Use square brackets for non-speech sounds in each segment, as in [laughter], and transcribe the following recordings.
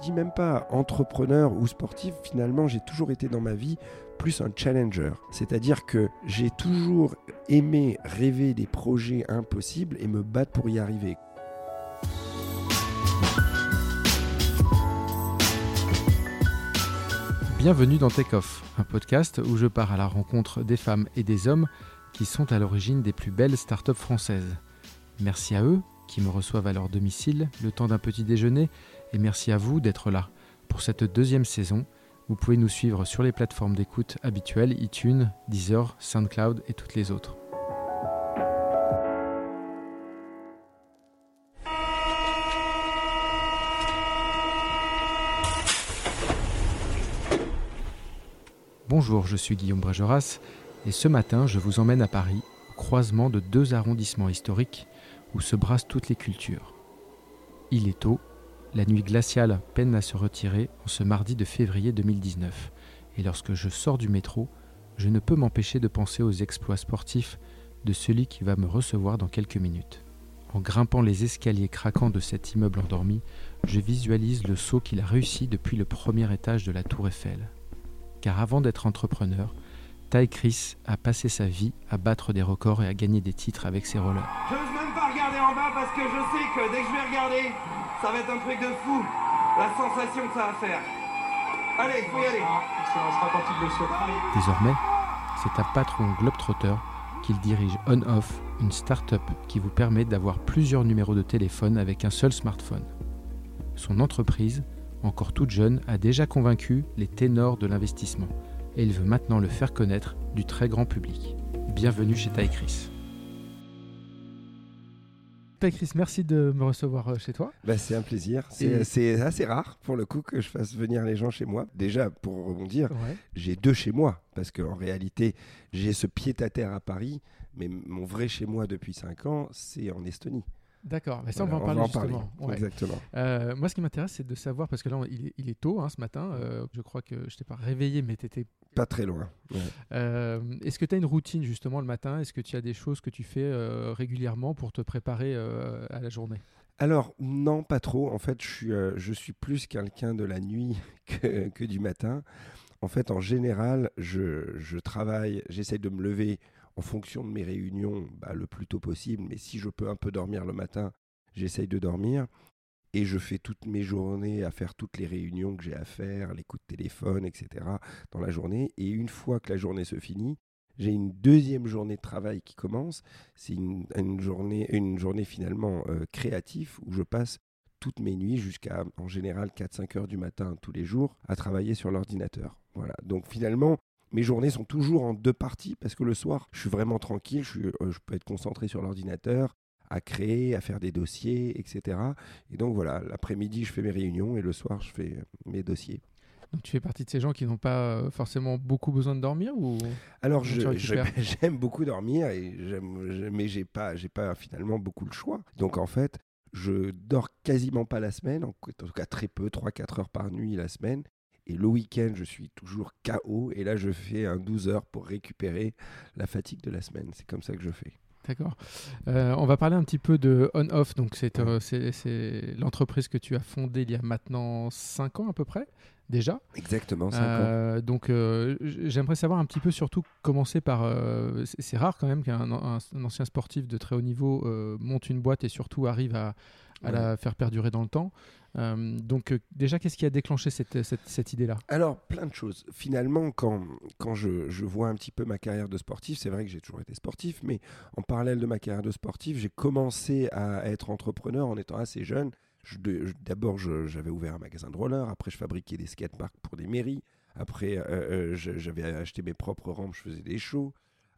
Dis même pas entrepreneur ou sportif, finalement j'ai toujours été dans ma vie plus un challenger. C'est-à-dire que j'ai toujours aimé rêver des projets impossibles et me battre pour y arriver. Bienvenue dans Take Off, un podcast où je pars à la rencontre des femmes et des hommes qui sont à l'origine des plus belles startups françaises. Merci à eux qui me reçoivent à leur domicile le temps d'un petit déjeuner et merci à vous d'être là pour cette deuxième saison. Vous pouvez nous suivre sur les plateformes d'écoute habituelles iTunes, Deezer, SoundCloud et toutes les autres. Bonjour, je suis Guillaume Brégeras et ce matin je vous emmène à Paris, au croisement de deux arrondissements historiques où se brassent toutes les cultures. Il est tôt, la nuit glaciale peine à se retirer en ce mardi de février 2019 et lorsque je sors du métro, je ne peux m'empêcher de penser aux exploits sportifs de celui qui va me recevoir dans quelques minutes. En grimpant les escaliers craquants de cet immeuble endormi, je visualise le saut qu'il a réussi depuis le premier étage de la tour Eiffel car avant d'être entrepreneur, Ty Chris a passé sa vie à battre des records et à gagner des titres avec ses rollers. Je même pas regarder en bas parce que je sais que dès que je vais regarder, ça va être un truc de fou. La sensation que ça va faire. Allez, faut y aller. Désormais, c'est un patron globetrotter qu'il dirige on-off, une start-up qui vous permet d'avoir plusieurs numéros de téléphone avec un seul smartphone. Son entreprise, encore toute jeune, a déjà convaincu les ténors de l'investissement et il veut maintenant le faire connaître du très grand public. Bienvenue chez Ty Chris. Merci de me recevoir euh, chez toi. Bah, c'est un plaisir. C'est Et- assez rare pour le coup que je fasse venir les gens chez moi. Déjà, pour rebondir, Ouais. j'ai deux chez moi parce qu'en réalité, j'ai ce pied-à-terre à Paris, mais mon vrai chez moi depuis 5 ans, c'est en Estonie. D'accord, mais ça on va en parler justement. Ouais. Exactement. Euh, moi, ce qui m'intéresse, c'est de savoir, parce que là, on- il est, il est tôt hein, ce matin. euh, je crois que je t'ai pas réveillé, mais tu étais. Pas très loin. Ouais. Est-ce que tu as une routine justement le matin? Est-ce que tu as des choses que tu fais euh, régulièrement pour te préparer euh, à la journée? Alors, non, pas trop. En fait, je suis, euh, je suis plus quelqu'un de la nuit [laughs] que, que du matin. En fait, en général, je, je travaille, j'essaye de me lever en fonction de mes réunions bah, le plus tôt possible. Mais si je peux un peu dormir le matin, j'essaye de dormir. Et je fais toutes mes journées à faire toutes les réunions que j'ai à faire, les coups de téléphone, etc. dans la journée. Et une fois que la journée se finit, j'ai une deuxième journée de travail qui commence. C'est une, journée, une journée finalement euh, créative où je passe toutes mes nuits jusqu'à en général 4-5 heures du matin tous les jours à travailler sur l'ordinateur. Voilà. Donc finalement, mes journées sont toujours en deux parties parce que le soir, je suis vraiment tranquille, je, suis- euh, je peux être concentré sur l'ordinateur, à créer, à faire des dossiers, etc. Et donc voilà, l'après-midi, je fais mes réunions et le soir, je fais euh, mes dossiers. Donc, tu fais partie de ces gens qui n'ont pas euh, forcément beaucoup besoin de dormir ou Alors, [laughs] j'aime beaucoup dormir, et j'aime- mais j'ai pas, j'ai pas finalement beaucoup le choix. Donc, en fait, je dors quasiment pas la semaine, en en tout cas très peu, 3-4 heures par nuit la semaine. Et le week-end, je suis toujours KO, et là, je fais un 12 heures pour récupérer la fatigue de la semaine. C'est comme ça que je fais. D'accord. Euh, on va parler un petit peu de On-Off. Donc, c'est euh, l'entreprise que tu as fondée il y a maintenant 5 ans à peu près, déjà. Exactement, 5 ans. Euh, donc, j'aimerais savoir un petit peu, surtout, commencer par. c'est rare quand même qu'un un- un ancien sportif de très haut niveau monte une boîte et surtout arrive à, à la faire perdurer dans le temps. Euh, donc, euh, déjà, qu'est-ce qui a déclenché cette, cette idée-là? Alors, plein de choses. Finalement, quand, je, vois un petit peu ma carrière de sportif, c'est vrai que j'ai toujours été sportif, mais en parallèle de ma carrière de sportif, j'ai commencé à être entrepreneur en étant assez jeune. D'abord, j'avais ouvert un magasin de roller, après, je fabriquais des skateparks pour des mairies, après, euh, euh, j'avais acheté mes propres rampes, je faisais des shows.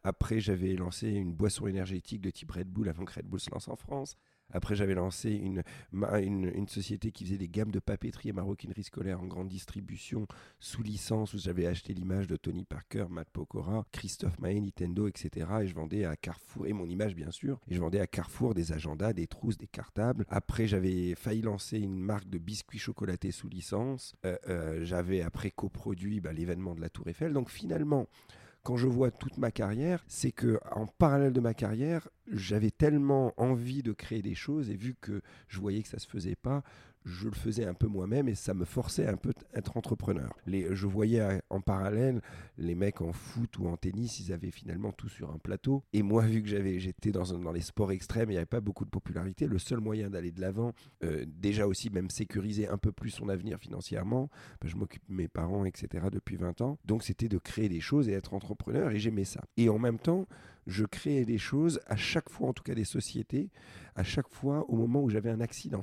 Après, j'avais lancé une boisson énergétique de type Red Bull avant que Red Bull se lance en France. Après, j'avais lancé une, une, société qui faisait des gammes de papeterie et maroquinerie scolaire en grande distribution sous licence où j'avais acheté l'image de Tony Parker, Matt Pokora, Christophe Maé, Nintendo, etc. Et je vendais à Carrefour, et mon image bien sûr, et je vendais à Carrefour des agendas, des trousses, des cartables. Après, j'avais failli lancer une marque de biscuits chocolatés sous licence. Euh, euh, j'avais après coproduit bah, l'événement de la Tour Eiffel. Donc finalement, quand je vois toute ma carrière, c'est que en parallèle de ma carrière, j'avais tellement envie de créer des choses et vu que je voyais que ça se faisait pas, je le faisais un peu moi-même et ça me forçait un peu être entrepreneur. Les, je voyais en parallèle les mecs en foot ou en tennis, ils avaient finalement tout sur un plateau. Et moi, vu que j'avais, j'étais dans, dans les sports extrêmes, il n'y avait pas beaucoup de popularité. Le seul moyen d'aller de l'avant, euh, déjà aussi même sécuriser un peu plus son avenir financièrement, ben, je m'occupe de mes parents, etc. depuis 20 ans. Donc c'était de créer des choses et être entrepreneur et j'aimais ça. Et en même temps, je créais des choses à chaque fois, en tout cas des sociétés, à chaque fois au moment où j'avais un accident.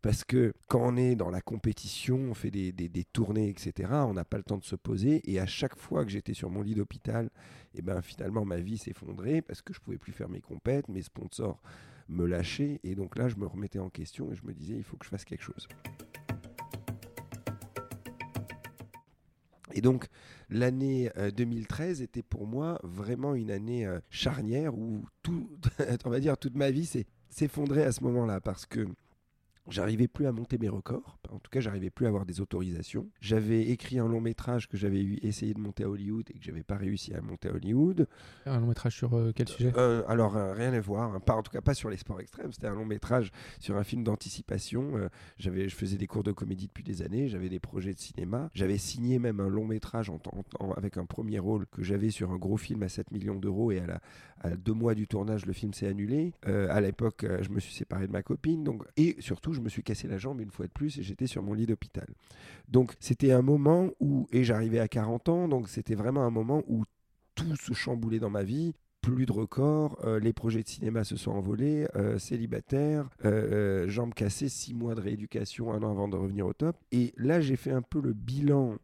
Parce que quand on est dans la compétition, on fait des, tournées, etc., on n'a pas le temps de se poser. Et à chaque fois que j'étais sur mon lit d'hôpital, et eh ben, finalement, ma vie s'effondrait parce que je pouvais plus faire mes compètes, mes sponsors me lâchaient. Et donc là, je me remettais en question et je me disais, il faut que je fasse quelque chose. Et donc, l'année 2013 euh, était pour moi vraiment une année euh, charnière où tout, [laughs] on va dire, toute ma vie s'effondrait à ce moment-là parce que J'arrivais plus à monter mes records. En tout cas, j'arrivais plus à avoir des autorisations. J'avais écrit un long métrage que j'avais essayé de monter à Hollywood et que j'avais pas réussi à monter à Hollywood. Un long métrage sur euh, quel sujet? euh, Alors euh, rien à voir. Hein. Pas, en tout cas pas sur les sports extrêmes. C'était un long métrage sur un film d'anticipation. j'avais, je faisais des cours de comédie depuis des années. J'avais des projets de cinéma. J'avais signé même un long métrage en, avec un premier rôle que j'avais sur un gros film à 7 millions d'euros et à, la, à deux mois du tournage, le film s'est annulé. à l'époque, je me suis séparé de ma copine. Donc et surtout je me suis cassé la jambe une fois de plus et j'étais sur mon lit d'hôpital. Donc c'était un moment où, et j'arrivais à 40 ans, donc c'était vraiment un moment où tout se chamboulait dans ma vie plus de records, euh, les projets de cinéma se sont envolés, euh, célibataire, euh, jambes cassées, six mois de rééducation, un an avant de revenir au top. Et là, j'ai fait un peu le bilan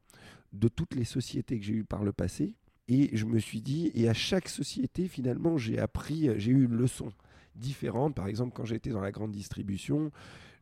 de toutes les sociétés que j'ai eues par le passé. Et je me suis dit, et à chaque société, finalement, j'ai appris, j'ai eu une leçon différente. Par exemple, quand j'étais dans la grande distribution,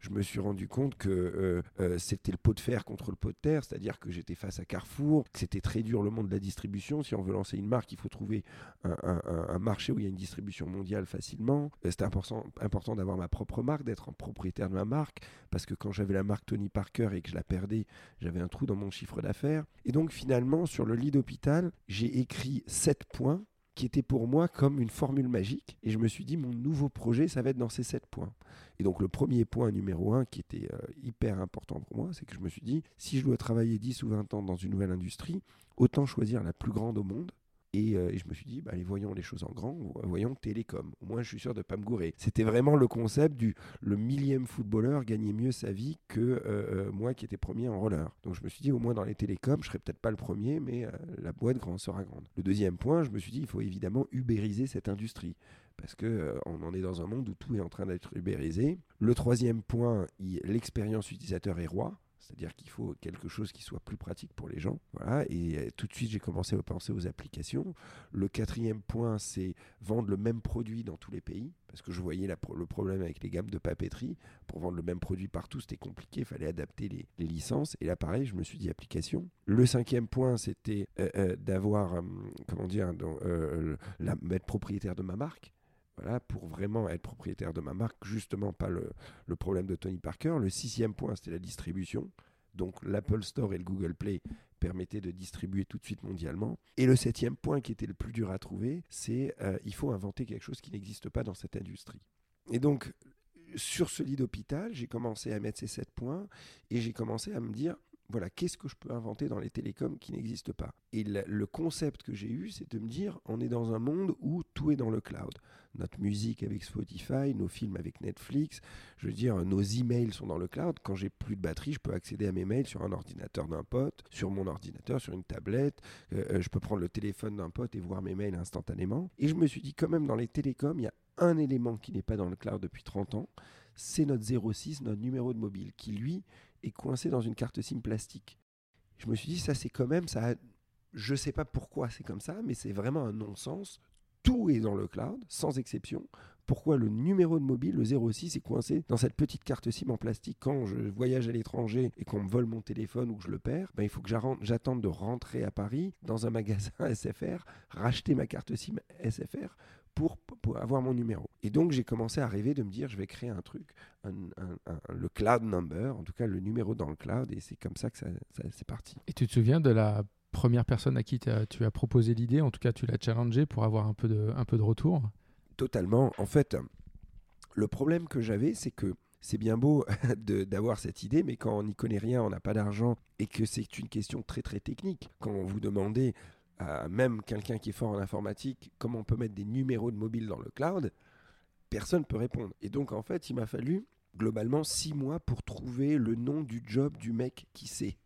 je me suis rendu compte que euh, euh, c'était le pot de fer contre le pot de terre, c'est-à-dire que j'étais face à Carrefour, que c'était très dur le monde de la distribution. Si on veut lancer une marque, il faut trouver un, marché où il y a une distribution mondiale facilement. Euh, c'était important, d'avoir ma propre marque, d'être propriétaire de ma marque, parce que quand j'avais la marque Tony Parker et que je la perdais, j'avais un trou dans mon chiffre d'affaires. Et donc finalement, sur le lit d'hôpital, j'ai écrit 7 points qui étaient pour moi comme une formule magique. Et je me suis dit, mon nouveau projet, ça va être dans ces 7 points. Et donc le premier point numéro un qui était euh, hyper important pour moi, c'est que je me suis dit, si je dois travailler 10 ou 20 ans dans une nouvelle industrie, autant choisir la plus grande au monde euh, et, je me suis dit, bah, voyons les choses en grand, voyons Télécom. Au moins, je suis sûr de ne pas me gourer. C'était vraiment le concept du le millième footballeur gagnait mieux sa vie que euh, euh, moi qui étais premier en roller. Donc je me suis dit, au moins dans les télécoms, je serai peut-être pas le premier, mais la boîte grand sera grande. Le deuxième point, je me suis dit, il faut évidemment ubériser cette industrie parce que on en est dans un monde où tout est en train d'être ubérisé. Le troisième point, l'expérience utilisateur est roi. C'est-à-dire qu'il faut quelque chose qui soit plus pratique pour les gens. Voilà. Et euh, tout de suite, j'ai commencé à penser aux applications. Le quatrième point, c'est vendre le même produit dans tous les pays. Parce que je voyais le problème avec les gammes de papeterie. Pour vendre le même produit partout, c'était compliqué. Il fallait adapter les, licences. Et là, pareil, je me suis dit application. Le cinquième point, c'était euh, euh, d'avoir, comment dire, la, être propriétaire de ma marque. Voilà, pour vraiment être propriétaire de ma marque, justement pas le, problème de Tony Parker. Le sixième point, c'était la distribution. Donc l'Apple Store et le Google Play permettaient de distribuer tout de suite mondialement. Et le septième point qui était le plus dur à trouver, c'est euh, il faut inventer quelque chose qui n'existe pas dans cette industrie. Et donc sur ce lit d'hôpital, j'ai commencé à mettre ces sept points et j'ai commencé à me dire voilà, qu'est-ce que je peux inventer dans les télécoms qui n'existent pas? Et le, concept que j'ai eu, c'est de me dire, on est dans un monde où tout est dans le cloud. Notre musique avec Spotify, nos films avec Netflix, je veux dire, nos emails sont dans le cloud. Quand j'ai plus de batterie, je peux accéder à mes mails sur un ordinateur d'un pote, sur mon ordinateur, sur une tablette. Euh, euh, je peux prendre le téléphone d'un pote et voir mes mails instantanément. Et je me suis dit, quand même, dans les télécoms, il y a un élément qui n'est pas dans le cloud depuis 30 ans, c'est notre 06, notre numéro de mobile, qui lui est coincé dans une carte SIM plastique. Je me suis dit, ça c'est quand même, ça je sais pas pourquoi c'est comme ça, mais c'est vraiment un non-sens tout est dans le cloud, sans exception. Pourquoi le numéro de mobile, le 06, est coincé dans cette petite carte SIM en plastique quand je voyage à l'étranger et qu'on me vole mon téléphone ou que je le perds? Ben, Il faut que j'attende de rentrer à Paris dans un magasin [laughs] SFR, racheter ma carte SIM SFR pour, avoir mon numéro. Et donc j'ai commencé à rêver de me dire je vais créer un truc, le cloud number, en tout cas le numéro dans le cloud, et c'est comme ça que ça, c'est parti. Et tu te souviens de la première personne à qui tu as proposé l'idée, en tout cas tu l'as challengé pour avoir un peu de, un peu de retour? Totalement. En fait, le problème que j'avais, c'est que c'est bien beau [laughs] d'avoir cette idée, mais quand on n'y connaît rien, on n'a pas d'argent et que c'est une question très très technique. Quand vous demandez même quelqu'un qui est fort en informatique comment on peut mettre des numéros de mobile dans le cloud, personne ne peut répondre. Et donc en fait, il m'a fallu globalement six mois pour trouver le nom du job du mec qui sait.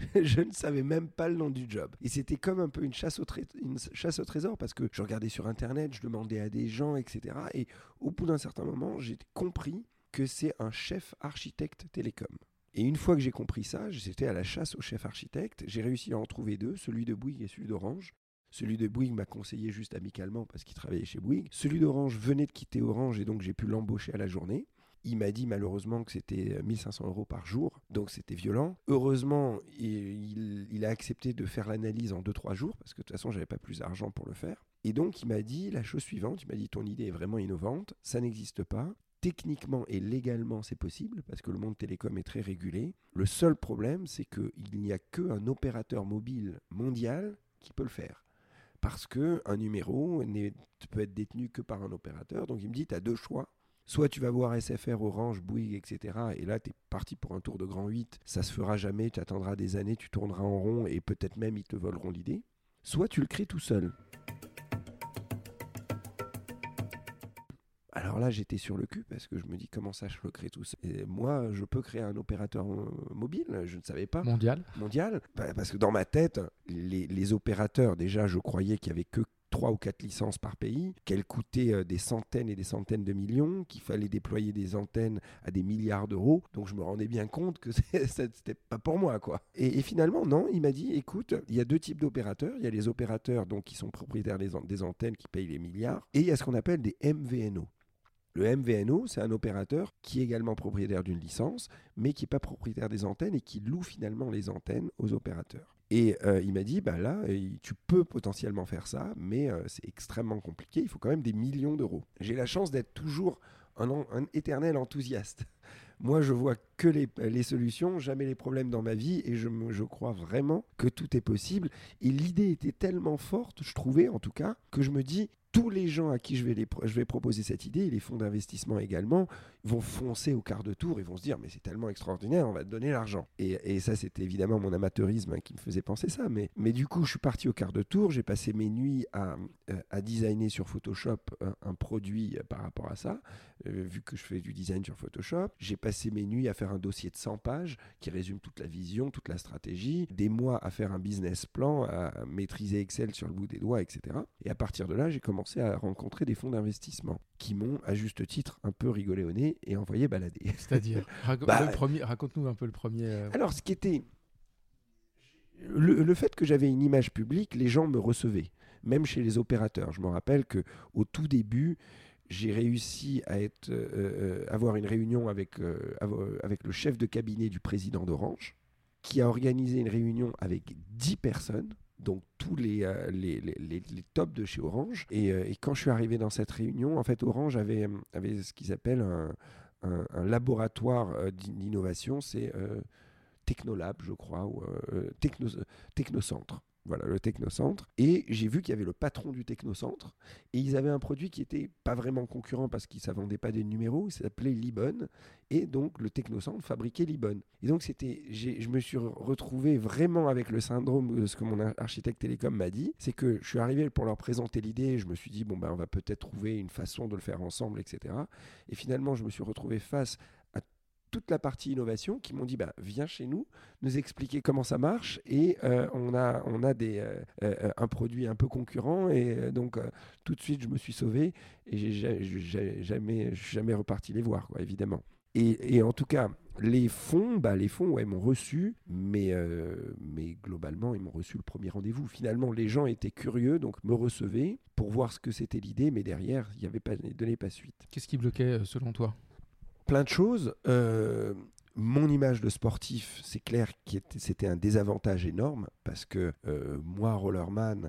[laughs] je ne savais même pas le nom du job. Et c'était comme un peu une chasse au trésor parce que je regardais sur Internet, je demandais à des gens, etc. Et au bout d'un certain moment, j'ai compris que c'est un chef architecte télécom. Et une fois que j'ai compris ça, j'étais à la chasse au chef architecte. J'ai réussi à en trouver deux, celui de Bouygues et celui d'Orange. Celui de Bouygues m'a conseillé juste amicalement parce qu'il travaillait chez Bouygues. Celui d'Orange venait de quitter Orange et donc j'ai pu l'embaucher à la journée. Il m'a dit malheureusement que c'était 1500 euros par jour, donc c'était violent. Heureusement, il, a accepté de faire l'analyse en 2-3 jours, parce que de toute façon, j'avais pas plus d'argent pour le faire. Et donc, il m'a dit la chose suivante, il m'a dit ton idée est vraiment innovante, ça n'existe pas. Techniquement et légalement, c'est possible, parce que le monde télécom est très régulé. Le seul problème, c'est qu'il n'y a qu'un opérateur mobile mondial qui peut le faire parce qu'un numéro peut être détenu que par un opérateur. Donc il me dit, tu as deux choix. Soit tu vas voir SFR, Orange, Bouygues, etc. Et là, tu es parti pour un tour de grand 8. Ça se fera jamais, tu attendras des années, tu tourneras en rond et peut-être même ils te voleront l'idée. Soit tu le crées tout seul. Alors là, j'étais sur le cul parce que je me dis comment ça, je le crée tout. Et moi, je peux créer un opérateur euh, mobile, je ne savais pas. Mondial Mondial. Bah, parce que dans ma tête, les, les opérateurs, déjà, je croyais qu'il n'y avait que trois ou quatre licences par pays, qu'elles coûtaient euh, des centaines et des centaines de millions, qu'il fallait déployer des antennes à des milliards d'euros. Donc je me rendais bien compte que [laughs] c'était pas pour moi, quoi. Et, finalement, non, il m'a dit, écoute, il y a deux types d'opérateurs. Il y a les opérateurs donc qui sont propriétaires des, des antennes qui payent les milliards, et il y a ce qu'on appelle des MVNO. Le MVNO, c'est un opérateur qui est également propriétaire d'une licence, mais qui n'est pas propriétaire des antennes et qui loue finalement les antennes aux opérateurs. Et euh, il m'a dit, bah là, tu peux potentiellement faire ça, mais euh, c'est extrêmement compliqué, il faut quand même des millions d'euros. J'ai la chance d'être toujours un, éternel enthousiaste. [laughs] Moi, je vois que les, solutions, jamais les problèmes dans ma vie, et je crois vraiment que tout est possible. Et l'idée était tellement forte, je trouvais en tout cas, que je me dis, tous les gens à qui je vais, je vais proposer cette idée, les fonds d'investissement également, vont foncer au quart de tour et vont se dire mais c'est tellement extraordinaire, on va te donner l'argent. Et, et, ça, c'était évidemment mon amateurisme qui me faisait penser ça. Mais, mais du coup, je suis parti au quart de tour, j'ai passé mes nuits à, euh, à designer sur Photoshop un, produit euh, par rapport à ça, euh, vu que je fais du design sur Photoshop. J'ai passé mes nuits à faire un dossier de 100 pages qui résume toute la vision, toute la stratégie, des mois à faire un business plan, à maîtriser Excel sur le bout des doigts, etc. Et à partir de là, j'ai commencé à rencontrer des fonds d'investissement qui m'ont, à juste titre, un peu rigolé au nez et envoyé balader. [laughs] C'est-à-dire bah, Raconte-nous un peu le premier. Euh, alors, ce qui était. Le, fait que j'avais une image publique, les gens me recevaient, même chez les opérateurs. Je me rappelle que au tout début, j'ai réussi à être, euh, euh, avoir une réunion avec, avec le chef de cabinet du président d'Orange, qui a organisé une réunion avec 10 personnes donc tous euh, les, les, les, tops de chez Orange. Euh, et, quand je suis arrivé dans cette réunion, en fait, Orange avait, avait ce qu'ils appellent un, un, laboratoire euh, d'innovation, c'est Technolab, je crois, ou Techno, Technocentre voilà, le Technocentre. Et j'ai vu qu'il y avait le patron du Technocentre. Et ils avaient un produit qui n'était pas vraiment concurrent parce qu'ils ne vendait pas des numéros. Il s'appelait Libon. Et donc, le Technocentre fabriquait Libon. Et donc, c'était, je me suis retrouvé vraiment avec le syndrome de ce que mon architecte télécom m'a dit. C'est que je suis arrivé pour leur présenter l'idée. Je me suis dit, bon, ben, on va peut-être trouver une façon de le faire ensemble, etc. Et finalement, je me suis retrouvé face toute la partie innovation qui m'ont dit bah, viens chez nous, nous expliquer comment ça marche et euh, on a, on a des, euh, euh, un produit un peu concurrent et donc tout de suite je me suis sauvé et j'ai jamais, jamais reparti les voir évidemment. Et, et en tout cas, les fonds, bah, les fonds, ouais, m'ont reçu, mais, mais globalement, ils m'ont reçu le premier rendez-vous. Finalement, les gens étaient curieux, donc me recevaient pour voir ce que c'était l'idée, mais derrière, il n'y avait pas donné pas suite. Qu'est-ce qui bloquait selon toi? Plein de choses. Euh, mon image de sportif, c'est clair que c'était un désavantage énorme parce que moi, rollerman,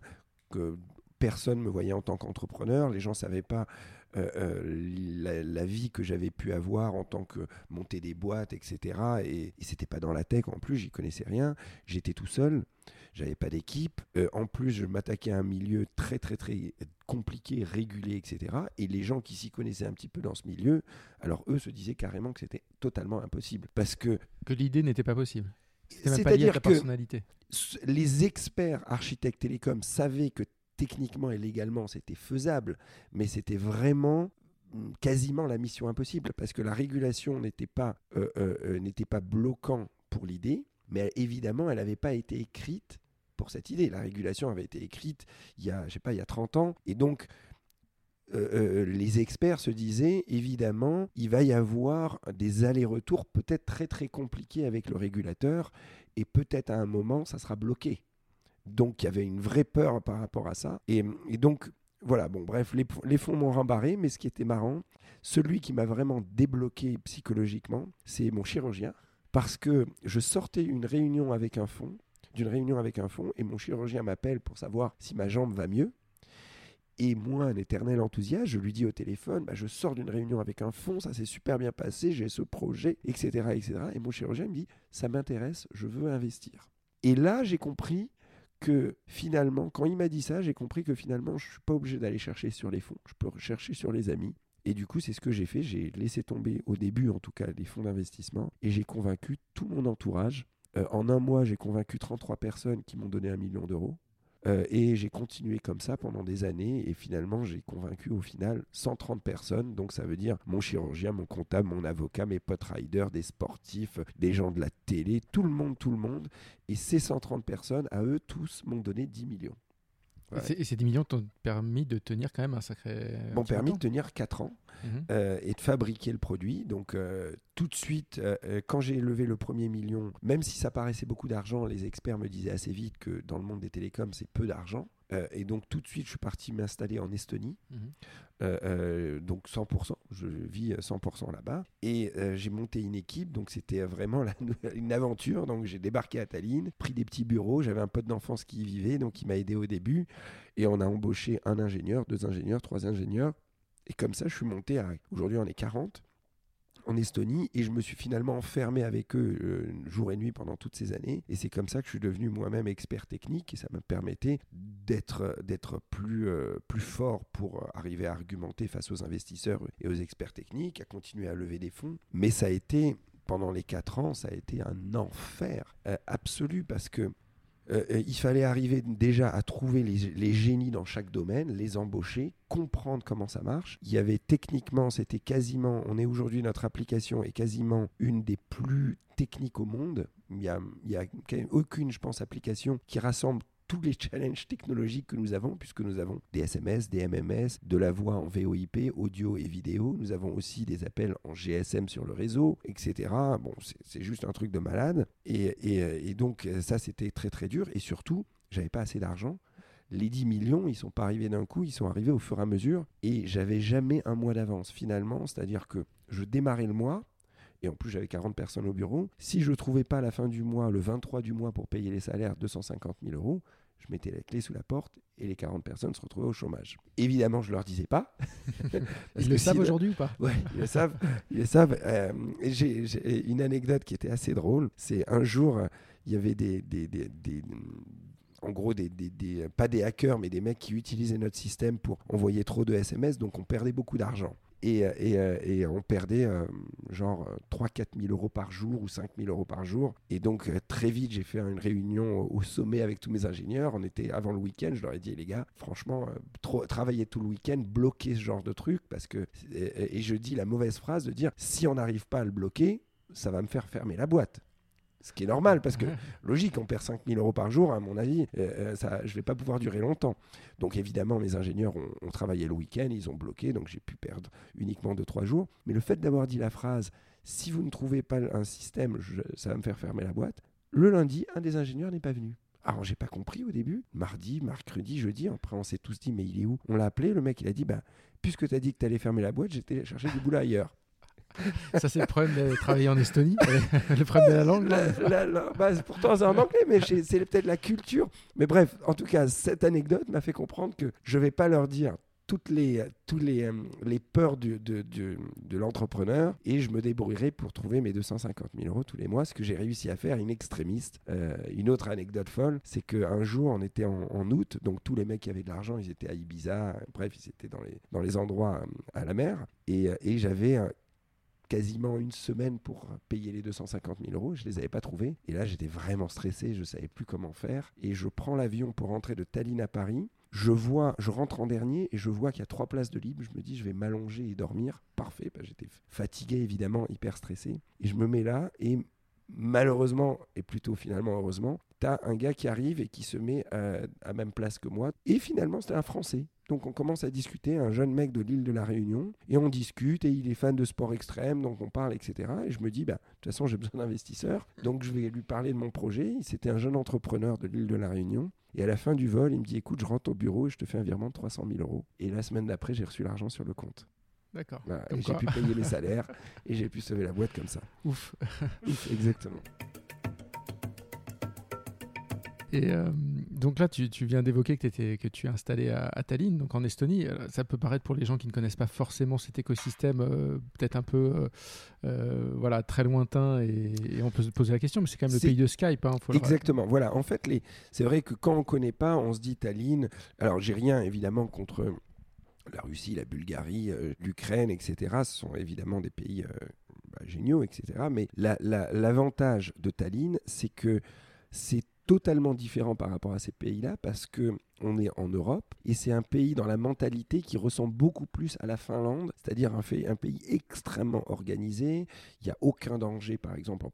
que personne me voyait en tant qu'entrepreneur, les gens ne savaient pas euh, euh, la, vie que j'avais pu avoir en tant que monter des boîtes, etc. Et, et c'était pas dans la tech en plus, j'y connaissais rien. J'étais tout seul, j'avais pas d'équipe. Euh, en plus, je m'attaquais à un milieu très très très compliqué, régulé, etc. Et les gens qui s'y connaissaient un petit peu dans ce milieu, alors eux se disaient carrément que c'était totalement impossible parce que que l'idée n'était pas possible. Ta personnalité. les experts architectes télécoms savaient que techniquement et légalement, c'était faisable, mais c'était vraiment mm, quasiment la mission impossible parce que la régulation n'était pas, euh, euh, euh, n'était pas bloquant pour l'idée, mais évidemment, elle n'avait pas été écrite pour cette idée. La régulation avait été écrite il y a, je sais pas, il y a 30 ans, et donc les experts se disaient, évidemment, il va y avoir des allers-retours peut-être très très compliqués avec le régulateur, et peut-être à un moment, ça sera bloqué. Donc il y avait une vraie peur par rapport à ça. Et, donc voilà, bon bref, les, fonds m'ont rembarré, mais ce qui était marrant, celui qui m'a vraiment débloqué psychologiquement, c'est mon chirurgien, parce que je sortais une réunion avec un fonds, d'une réunion avec un fonds, et mon chirurgien m'appelle pour savoir si ma jambe va mieux. Et moi, un éternel enthousiaste, je lui dis au téléphone, bah, je sors d'une réunion avec un fonds, ça s'est super bien passé, j'ai ce projet, etc., etc. Et mon chirurgien me dit, ça m'intéresse, je veux investir. Et là, j'ai compris que finalement, quand il m'a dit ça, j'ai compris que finalement, je ne suis pas obligé d'aller chercher sur les fonds, je peux chercher sur les amis. Et du coup, c'est ce que j'ai fait. J'ai laissé tomber au début, en tout cas, les fonds d'investissement et j'ai convaincu tout mon entourage. Euh, en un mois, j'ai convaincu 33 personnes qui m'ont donné un million d'euros. Euh, et j'ai continué comme ça pendant des années et finalement j'ai convaincu au final 130 personnes. Donc ça veut dire mon chirurgien, mon comptable, mon avocat, mes potes riders, des sportifs, des gens de la télé, tout le monde, tout le monde. Et ces 130 personnes, à eux tous, m'ont donné 10 millions. Et, ces 10 millions t'ont permis de tenir quand même un sacré. M'ont permis de tenir 4 ans mhm. euh, et de fabriquer le produit. Donc, euh, tout de suite, euh, quand j'ai levé le premier million, même si ça paraissait beaucoup d'argent, les experts me disaient assez vite que dans le monde des télécoms, c'est peu d'argent. Euh, et donc tout de suite, je suis parti m'installer en Estonie. Mhm. Euh, euh, donc 100%, je vis 100% là-bas. Et j'ai monté une équipe, donc c'était vraiment [laughs] une aventure. Donc j'ai débarqué à Tallinn, pris des petits bureaux. J'avais un pote d'enfance qui y vivait, donc il m'a aidé au début. Et on a embauché un ingénieur, deux ingénieurs, trois ingénieurs. Et comme ça, je suis monté à. Aujourd'hui, on est 40 en Estonie et je me suis finalement enfermé avec eux euh, jour et nuit pendant toutes ces années. Et c'est comme ça que je suis devenu moi-même expert technique et ça me permettait d'être d'être plus euh, plus fort pour arriver à argumenter face aux investisseurs et aux experts techniques à continuer à lever des fonds. Mais ça a été pendant les quatre ans ça a été un enfer euh, absolu parce que euh, euh, il fallait arriver déjà à trouver les, génies dans chaque domaine, les embaucher, comprendre comment ça marche. Il y avait techniquement, c'était quasiment, on est aujourd'hui, notre application est quasiment une des plus techniques au monde. Il n'y a, a aucune, je pense, application qui rassemble tous les challenges technologiques que nous avons, puisque nous avons des SMS, des MMS, de la voix en VoIP, audio et vidéo. Nous avons aussi des appels en GSM sur le réseau, etc. Bon, c'est juste un truc de malade. Et, donc, ça, c'était très, très dur. Et surtout, j'avais pas assez d'argent. Les 10 millions, ils sont pas arrivés d'un coup, ils sont arrivés au fur et à mesure. Et j'avais jamais un mois d'avance finalement. C'est-à-dire que je démarrais le mois, et en plus j'avais 40 personnes au bureau. Si je trouvais pas la fin du mois, le 23 du mois, pour payer les salaires 250 000 euros, je mettais la clé sous la porte et les 40 personnes se retrouvaient au chômage. Évidemment, je ne leur disais pas. [laughs] ils le savent aujourd'hui ou pas? Oui, ils le savent. Ils le savent. Euh, j'ai une anecdote qui était assez drôle. C'est un jour, il y avait des, des, des, des en gros, des, des, pas des hackers, mais des mecs qui utilisaient notre système pour envoyer trop de SMS, donc on perdait beaucoup d'argent. Et, et, euh, et, on perdait euh, genre 3-4 000 euros par jour ou 5 000 euros par jour. Et donc euh, très vite, j'ai fait une réunion au sommet avec tous mes ingénieurs. On était avant le week-end, je leur ai dit, les gars, franchement, trop, travailler tout le week-end, bloquer ce genre de truc. Parce que, et, je dis la mauvaise phrase de dire, si on n'arrive pas à le bloquer, ça va me faire fermer la boîte. Ce qui est normal, parce que logique, on perd 5000 euros par jour, à mon avis, euh, ça, je ne vais pas pouvoir durer longtemps. Donc évidemment, mes ingénieurs ont, travaillé le week-end, ils ont bloqué, donc j'ai pu perdre uniquement 2-3 jours. Mais le fait d'avoir dit la phrase, si vous ne trouvez pas un système, ça va me faire fermer la boîte, le lundi, un des ingénieurs n'est pas venu. Alors j'ai pas compris au début. Mardi, mercredi, jeudi, après on s'est tous dit mais il est où? On l'a appelé, le mec il a dit bah puisque tu as dit que tu allais fermer la boîte, j'étais chercher du boulot ailleurs. Ça, c'est le problème de travailler en Estonie, [laughs] le problème de la langue. Bah, pourtant, c'est en anglais, mais c'est peut-être la culture. Mais bref, en tout cas, cette anecdote m'a fait comprendre que je ne vais pas leur dire toutes les, tous les, euh, les peurs de, de, de, l'entrepreneur et je me débrouillerai pour trouver mes 250 000 euros tous les mois. Ce que j'ai réussi à faire, une extrémiste. Euh, une autre anecdote folle, c'est qu'un jour, on était en, août, donc tous les mecs qui avaient de l'argent, ils étaient à Ibiza, bref, ils étaient dans les, dans les endroits euh, à la mer. Et, et j'avais quasiment une semaine pour payer les 250 000 euros. Je les avais pas trouvés. Et là, j'étais vraiment stressé. Je savais plus comment faire. Et je prends l'avion pour rentrer de Tallinn à Paris. Je vois, je rentre en dernier et je vois qu'il y a trois places de libre. Je me dis, je vais m'allonger et dormir. Parfait. Bah, j'étais fatigué, évidemment, hyper stressé. Et je me mets là et malheureusement, et plutôt finalement heureusement, tu as un gars qui arrive et qui se met à, à même place que moi. Et finalement, c'était un Français. Donc on commence à discuter, un jeune mec de l'île de la Réunion, et on discute, et il est fan de sport extrême, donc on parle, etc. Et je me dis, bah, de toute façon, j'ai besoin d'investisseurs, donc je vais lui parler de mon projet. C'était un jeune entrepreneur de l'île de la Réunion. Et à la fin du vol, il me dit, écoute, je rentre au bureau et je te fais un virement de 300 000 euros. Et la semaine d'après, j'ai reçu l'argent sur le compte. D'accord. j'ai pu payer mes [laughs] salaires et j'ai pu sauver la boîte comme ça. Ouf. Ouf, exactement. Et euh, donc là, tu, viens d'évoquer que, que tu es installé à, Tallinn, donc en Estonie. Euh, ça peut paraître pour les gens qui ne connaissent pas forcément cet écosystème, euh, peut-être un peu voilà, très lointain, et, on peut se poser la question, mais c'est quand même le pays de Skype. Hein, Exactement. Voilà. En fait, les... c'est vrai que quand on ne connaît pas, on se dit Tallinn. Alors, j'ai rien évidemment contre la Russie, la Bulgarie, l'Ukraine, etc. Ce sont évidemment des pays bah, géniaux, etc. Mais l'avantage de Tallinn, c'est que c'est totalement différent par rapport à ces pays-là parce que on est en Europe et c'est un pays dans la mentalité qui ressemble beaucoup plus à la Finlande, c'est-à-dire un, pays extrêmement organisé. Il n'y a aucun danger, par exemple,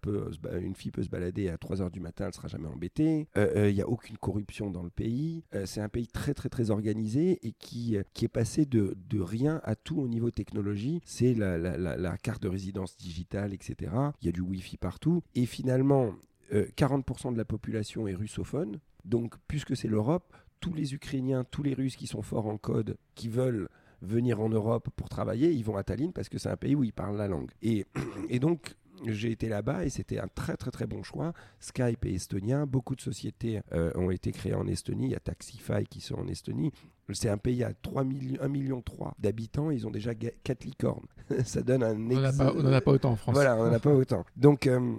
une fille peut se balader à 3 heures du matin, elle ne sera jamais embêtée. Euh, euh, il n'y a aucune corruption dans le pays. Euh, c'est un pays très très très organisé et qui, est passé de, rien à tout au niveau technologie. C'est la, carte de résidence digitale, etc. Il y a du Wi-Fi partout. Et finalement, 40% euh, de la population est russophone. Donc, puisque c'est l'Europe, tous les Ukrainiens, tous les Russes qui sont forts en code, qui veulent venir en Europe pour travailler, ils vont à Tallinn parce que c'est un pays où ils parlent la langue. Et, [clears throat] et donc, j'ai été là-bas et c'était un très très très bon choix. Skype est estonien, beaucoup de sociétés euh, ont été créées en Estonie. Il y a Taxify qui sont en Estonie. C'est un pays à 3 millions, 1 million 3 d'habitants. Ils ont déjà 4 licornes. [laughs] Ça donne un. On n'en a, pas autant en France. Voilà, on n'en a pas autant. Donc. Euh,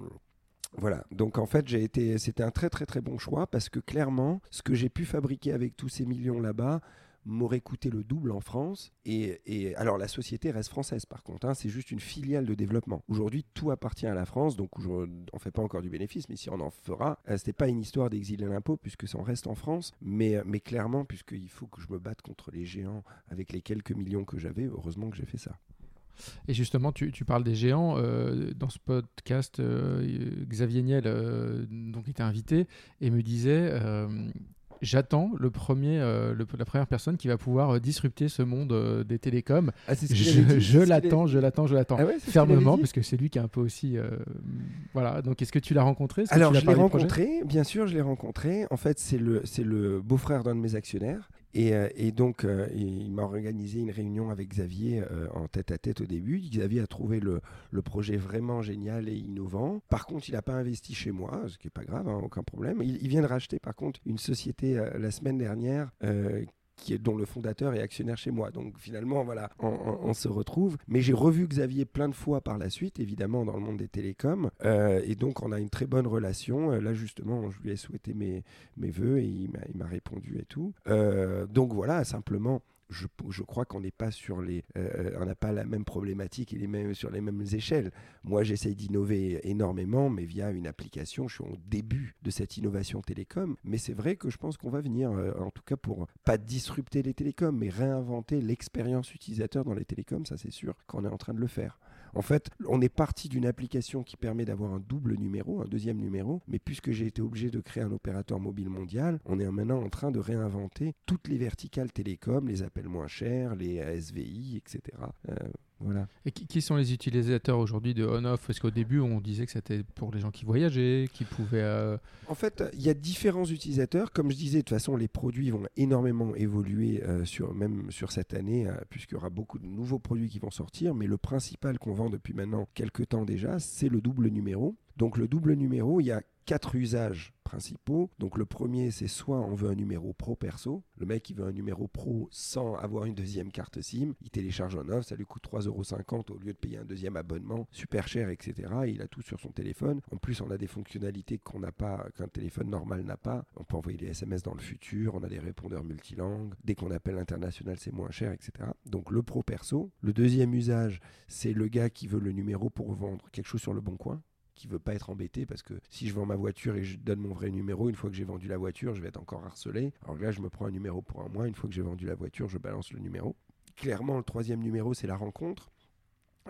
voilà, donc en fait, j'ai été, c'était un très très très bon choix parce que clairement, ce que j'ai pu fabriquer avec tous ces millions là-bas m'aurait coûté le double en France. Et, alors la société reste française par contre, hein, c'est juste une filiale de développement. Aujourd'hui, tout appartient à la France, donc on ne fait pas encore du bénéfice, mais si on en fera, ce euh, c'était pas une histoire d'exiler l'impôt puisque ça en reste en France, mais, euh, mais clairement, puisqu'il faut que je me batte contre les géants avec les quelques millions que j'avais, heureusement que j'ai fait ça. Et justement, tu, parles des géants. Euh, dans ce podcast, euh, Xavier Niel euh, donc, était invité et me disait J'attends le premier, la première personne qui va pouvoir disrupter ce monde des télécoms. Ah, je l'attends, je l'attends, je l'attends. Ah fermement, parce que c'est lui qui est un peu aussi. voilà. Donc, est-ce que tu l'as rencontré? Alors, je l'ai rencontré, bien sûr, je l'ai rencontré. En fait, c'est le, le beau-frère d'un de mes actionnaires. Euh, et, donc, euh, il m'a organisé une réunion avec Xavier euh, en tête à tête au début. Xavier a trouvé le, projet vraiment génial et innovant. Par contre, il n'a pas investi chez moi, ce qui n'est pas grave, hein, aucun problème. Il, il, vient de racheter, par contre, une société la semaine dernière qui est, dont le fondateur est actionnaire chez moi. Donc finalement, voilà, on, se retrouve. Mais j'ai revu Xavier plein de fois par la suite, évidemment, dans le monde des télécoms. Euh, et donc, on a une très bonne relation. Euh, là, justement, je lui ai souhaité mes, mes voeux et il m'a répondu et tout. Euh, donc voilà, simplement, je, crois qu'on n'est pas sur les, euh, on n'a pas la même problématique et les mêmes, sur les mêmes échelles. Moi, j'essaye d'innover énormément, mais via une application. Je suis au début de cette innovation télécom, mais c'est vrai que je pense qu'on va venir, euh, en tout cas pour pas disrupter les télécoms, mais réinventer l'expérience utilisateur dans les télécoms. Ça, c'est sûr qu'on est en train de le faire. En fait, on est parti d'une application qui permet d'avoir un double numéro, un deuxième numéro, mais puisque j'ai été obligé de créer un opérateur mobile mondial, on est maintenant en train de réinventer toutes les verticales télécom, les appels moins chers, les SVI, etc. voilà. Et qui, qui sont les utilisateurs aujourd'hui de on-off Parce qu'au début, on disait que c'était pour les gens qui voyageaient, qui pouvaient. euh, En fait, il y a différents utilisateurs. Comme je disais, de toute façon, les produits vont énormément évoluer euh, sur, même sur cette année, euh, puisqu'il y aura beaucoup de nouveaux produits qui vont sortir. Mais le principal qu'on vend depuis maintenant quelques temps déjà, c'est le double numéro. Donc le double numéro, il y a quatre usages principaux. Donc le premier, c'est soit on veut un numéro pro perso. Le mec, il veut un numéro pro sans avoir une deuxième carte SIM. Il télécharge un offre, ça lui coûte 3,50€ au lieu de payer un deuxième abonnement, super cher, etc. Il a tout sur son téléphone. En plus, on a des fonctionnalités qu'on n'a pas, qu'un téléphone normal n'a pas. On peut envoyer des SMS dans le futur, on a des répondeurs multilangues. Dès qu'on appelle l'international, c'est moins cher, etc. Donc le pro perso. Le deuxième usage, c'est le gars qui veut le numéro pour vendre quelque chose sur le bon coin qui veut pas être embêté parce que si je vends ma voiture et je donne mon vrai numéro, une fois que j'ai vendu la voiture, je vais être encore harcelé. Alors là, je me prends un numéro pour un mois. Une fois que j'ai vendu la voiture, je balance le numéro. Clairement, le troisième numéro, c'est la rencontre.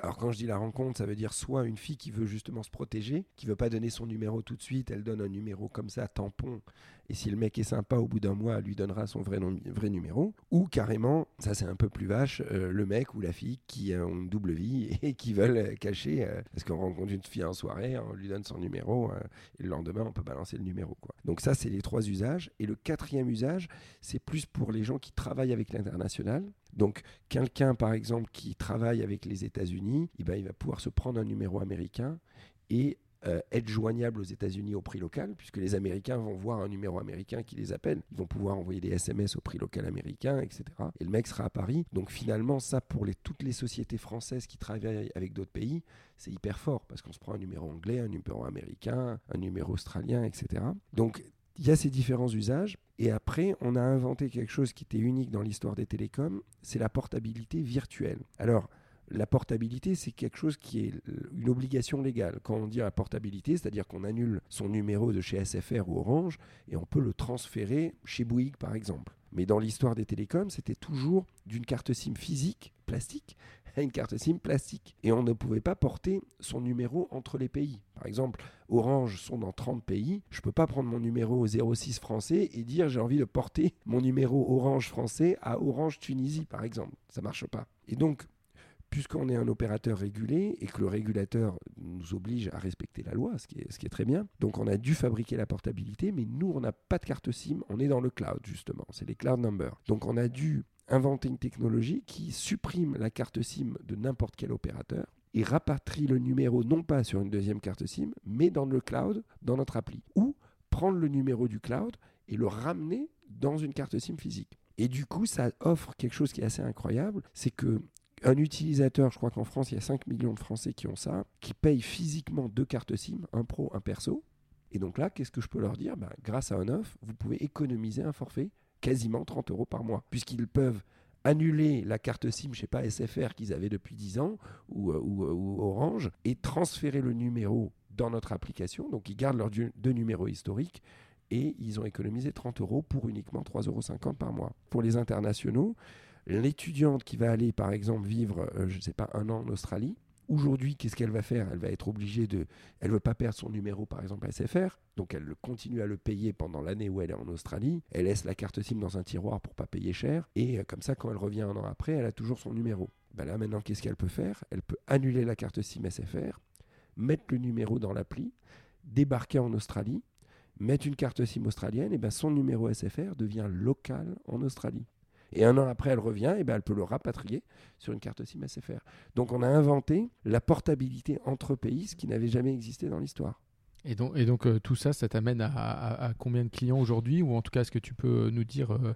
Alors quand je dis la rencontre, ça veut dire soit une fille qui veut justement se protéger, qui veut pas donner son numéro tout de suite, elle donne un numéro comme ça, tampon, et si le mec est sympa, au bout d'un mois, elle lui donnera son vrai, nom- vrai numéro. Ou carrément, ça c'est un peu plus vache, euh, le mec ou la fille qui ont une double vie [laughs] et qui veulent euh, cacher, euh, parce qu'on rencontre une fille en soirée, on lui donne son numéro, euh, et le lendemain on peut balancer le numéro. Quoi. Donc ça c'est les trois usages. Et le quatrième usage, c'est plus pour les gens qui travaillent avec l'international. Donc quelqu'un par exemple qui travaille avec les États-Unis, eh ben, il va pouvoir se prendre un numéro américain et euh, être joignable aux États-Unis au prix local, puisque les Américains vont voir un numéro américain qui les appelle. Ils vont pouvoir envoyer des SMS au prix local américain, etc. Et le mec sera à Paris. Donc finalement, ça, pour toutes les sociétés françaises qui travaillent avec d'autres pays, c'est hyper fort, parce qu'on se prend un numéro anglais, un numéro américain, un numéro australien, etc. Donc il y a ces différents usages. Et après, on a inventé quelque chose qui était unique dans l'histoire des télécoms, c'est la portabilité virtuelle. Alors, la portabilité, c'est quelque chose qui est une obligation légale. Quand on dit la portabilité, c'est-à-dire qu'on annule son numéro de chez SFR ou Orange et on peut le transférer chez Bouygues, par exemple. Mais dans l'histoire des télécoms, c'était toujours d'une carte SIM physique, plastique, [laughs] à une carte SIM plastique. Et on ne pouvait pas porter son numéro entre les pays. Par exemple, Orange sont dans 30 pays. Je ne peux pas prendre mon numéro 06 français et dire j'ai envie de porter mon numéro Orange français à Orange Tunisie, par exemple. Ça marche pas. Et donc, puisqu'on est un opérateur régulé et que le régulateur nous oblige à respecter la loi, ce qui est, très bien, donc on a dû fabriquer la portabilité, mais nous, on n'a pas de carte SIM, on est dans le cloud, justement, c'est les cloud numbers. Donc on a dû inventer une technologie qui supprime la carte SIM de n'importe quel opérateur et rapatrie le numéro non pas sur une deuxième carte SIM, mais dans le cloud, dans notre appli. Ou prendre le numéro du cloud et le ramener dans une carte SIM physique. Et du coup, ça offre quelque chose qui est assez incroyable, c'est que un utilisateur, je crois qu'en France, il y a 5 millions de Français qui ont ça, qui payent physiquement deux cartes SIM, un pro, un perso. Et donc là, qu'est-ce que je peux leur dire? Ben, Grâce à on-off, vous pouvez économiser un forfait quasiment 30 euros par mois, puisqu'ils peuvent annuler la carte SIM, je sais pas, SFR qu'ils avaient depuis 10 ans, ou, euh, euh, ou Orange, et transférer le numéro dans notre application. Donc ils gardent leurs deux numéros historiques et ils ont économisé 30 euros pour uniquement 3,50 euros par mois. Pour les internationaux, l'étudiante qui va aller par exemple vivre, euh, je ne sais pas, un an en Australie, aujourd'hui, qu'est-ce qu'elle va faire? Elle va être obligée de... Elle ne veut pas perdre son numéro par exemple à SFR, donc elle le- continue à le payer pendant l'année où elle est en Australie, elle laisse la carte SIM dans un tiroir pour pas payer cher, et euh, comme ça, quand elle revient un an après, elle a toujours son numéro. Ben là maintenant, qu'est-ce qu'elle peut faire? Elle peut annuler la carte SIM SFR, mettre le numéro dans l'appli, débarquer en Australie, mettre une carte SIM australienne, et ben son numéro SFR devient local en Australie. Et un an après, elle revient, et ben elle peut le rapatrier sur une carte SIM SFR. Donc on a inventé la portabilité entre pays, ce qui n'avait jamais existé dans l'histoire. Et donc, et donc euh, tout ça, ça t'amène à, à- à combien de clients aujourd'hui? Ou en tout cas, est-ce que tu peux nous dire... euh,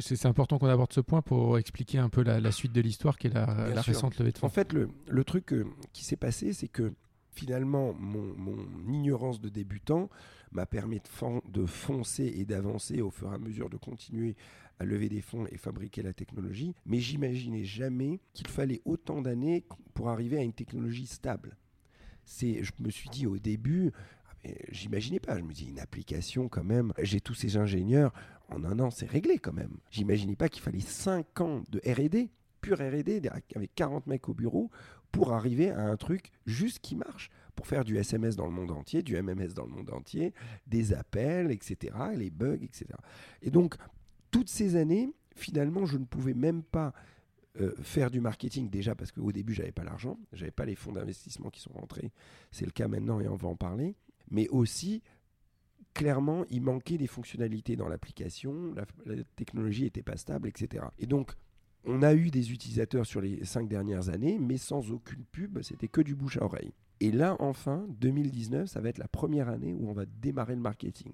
c'est important qu'on aborde ce point pour expliquer un peu la, la suite de l'histoire qui est la, récente levée de fonds? En fait, le, le truc euh, qui s'est passé, c'est que finalement, mon, ignorance de débutant m'a permis de, fon- de foncer et d'avancer au fur et à mesure de continuer à lever des fonds et fabriquer la technologie, mais j'imaginais jamais qu'il fallait autant d'années pour arriver à une technologie stable. Je me suis dit au début, ah, J'imaginais pas, je me dis une application quand même, j'ai tous ces ingénieurs, en un an c'est réglé quand même. J'imaginais pas qu'il fallait 5 ans de RD, pure RD, avec 40 mecs au bureau, pour arriver à un truc juste qui marche pour faire du SMS dans le monde entier, du MMS dans le monde entier, des appels, etc., les bugs, etc. Et donc, toutes ces années, finalement, je ne pouvais même pas euh, faire du marketing déjà parce qu'au début, j'avais pas l'argent, j'avais pas les fonds d'investissement qui sont rentrés. C'est le cas maintenant et on va en parler. Mais aussi, clairement, il manquait des fonctionnalités dans l'application, la, la technologie n'était pas stable, etc. Et donc, on a eu des utilisateurs sur les cinq dernières années, mais sans aucune pub, c'était que du bouche à oreille. Et là, enfin, 2019, ça va être la première année où on va démarrer le marketing.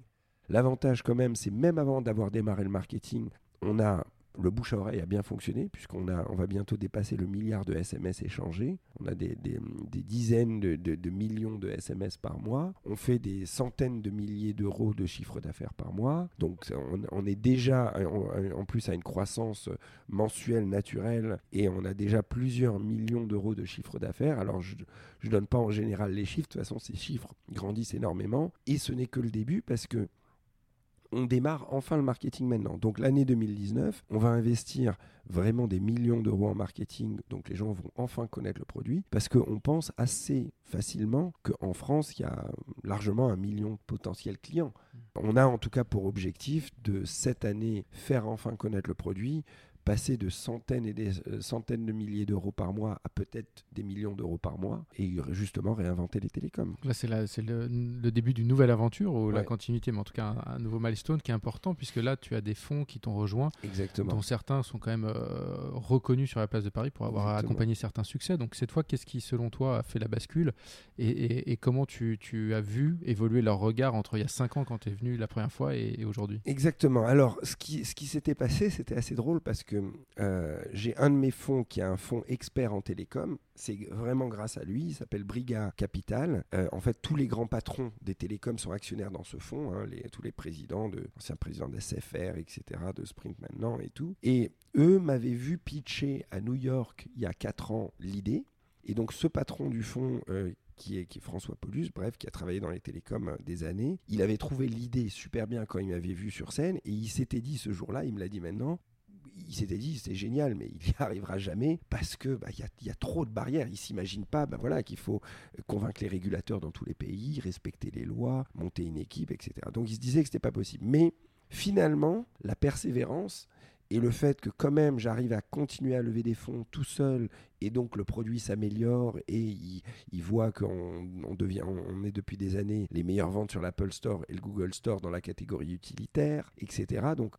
L'avantage quand même, c'est même avant d'avoir démarré le marketing, on a le bouche à oreille a bien fonctionné puisqu'on on va bientôt dépasser le milliard de SMS échangés. On a des, dizaines de, millions de SMS par mois. On fait des centaines de milliers d'euros de chiffre d'affaires par mois. Donc on, est déjà en plus à une croissance mensuelle naturelle et on a déjà plusieurs millions d'euros de chiffre d'affaires. Alors je ne donne pas en général les chiffres. De toute façon, ces chiffres grandissent énormément. Et ce n'est que le début parce que on démarre enfin le marketing maintenant. Donc l'année 2019, on va investir vraiment des millions d'euros en marketing, donc les gens vont enfin connaître le produit, parce qu'on pense assez facilement qu'en France, il y a largement un million de potentiels clients. Mmh. On a en tout cas pour objectif de cette année faire enfin connaître le produit, passer de centaines et des euh, centaines de milliers d'euros par mois à peut-être des millions d'euros par mois et justement réinventer les télécoms. Là, c'est, le, le, début d'une nouvelle aventure ou la continuité, mais en tout cas un, nouveau milestone qui est important puisque là, tu as des fonds qui t'ont rejoint, Exactement. dont certains sont quand même euh, reconnus sur la place de Paris pour avoir accompagné certains succès. Donc, cette fois, qu'est-ce qui, selon toi, a fait la bascule et, et, comment tu, tu, as vu évoluer leur regard entre il y a cinq ans quand tu es venu la première fois et, et aujourd'hui? Exactement. Alors, ce qui, ce qui s'était passé, c'était assez drôle parce que euh, j'ai un de mes fonds qui a un fonds expert en télécom. C'est vraiment grâce à lui. Il s'appelle Briga Capital. Euh, en fait, tous les grands patrons des télécoms sont actionnaires dans ce fonds. Hein, tous les présidents, de, anciens présidents de etc., de Sprint maintenant et tout. Et eux m'avaient vu pitcher à New York il y a 4 ans l'idée. Et donc, ce patron du fonds, euh, qui est, qui est, François Paulus, bref, qui a travaillé dans les télécoms des années. Il avait trouvé l'idée super bien quand il m'avait vu sur scène et il s'était dit ce jour-là, il me l'a dit maintenant, il s'était dit c'est génial, mais il n'y arrivera jamais parce que bah, il y, a trop de barrières. Il s'imagine pas, bah, voilà, qu'il faut convaincre les régulateurs dans tous les pays, respecter les lois, monter une équipe, etc. Donc il se disait que c'était pas possible. Mais finalement, la persévérance et le fait que quand même j'arrive à continuer à lever des fonds tout seul et donc le produit s'améliore et il, voit qu'on devient on est depuis des années les meilleures ventes sur l'Apple Store et le Google Store dans la catégorie utilitaire etc donc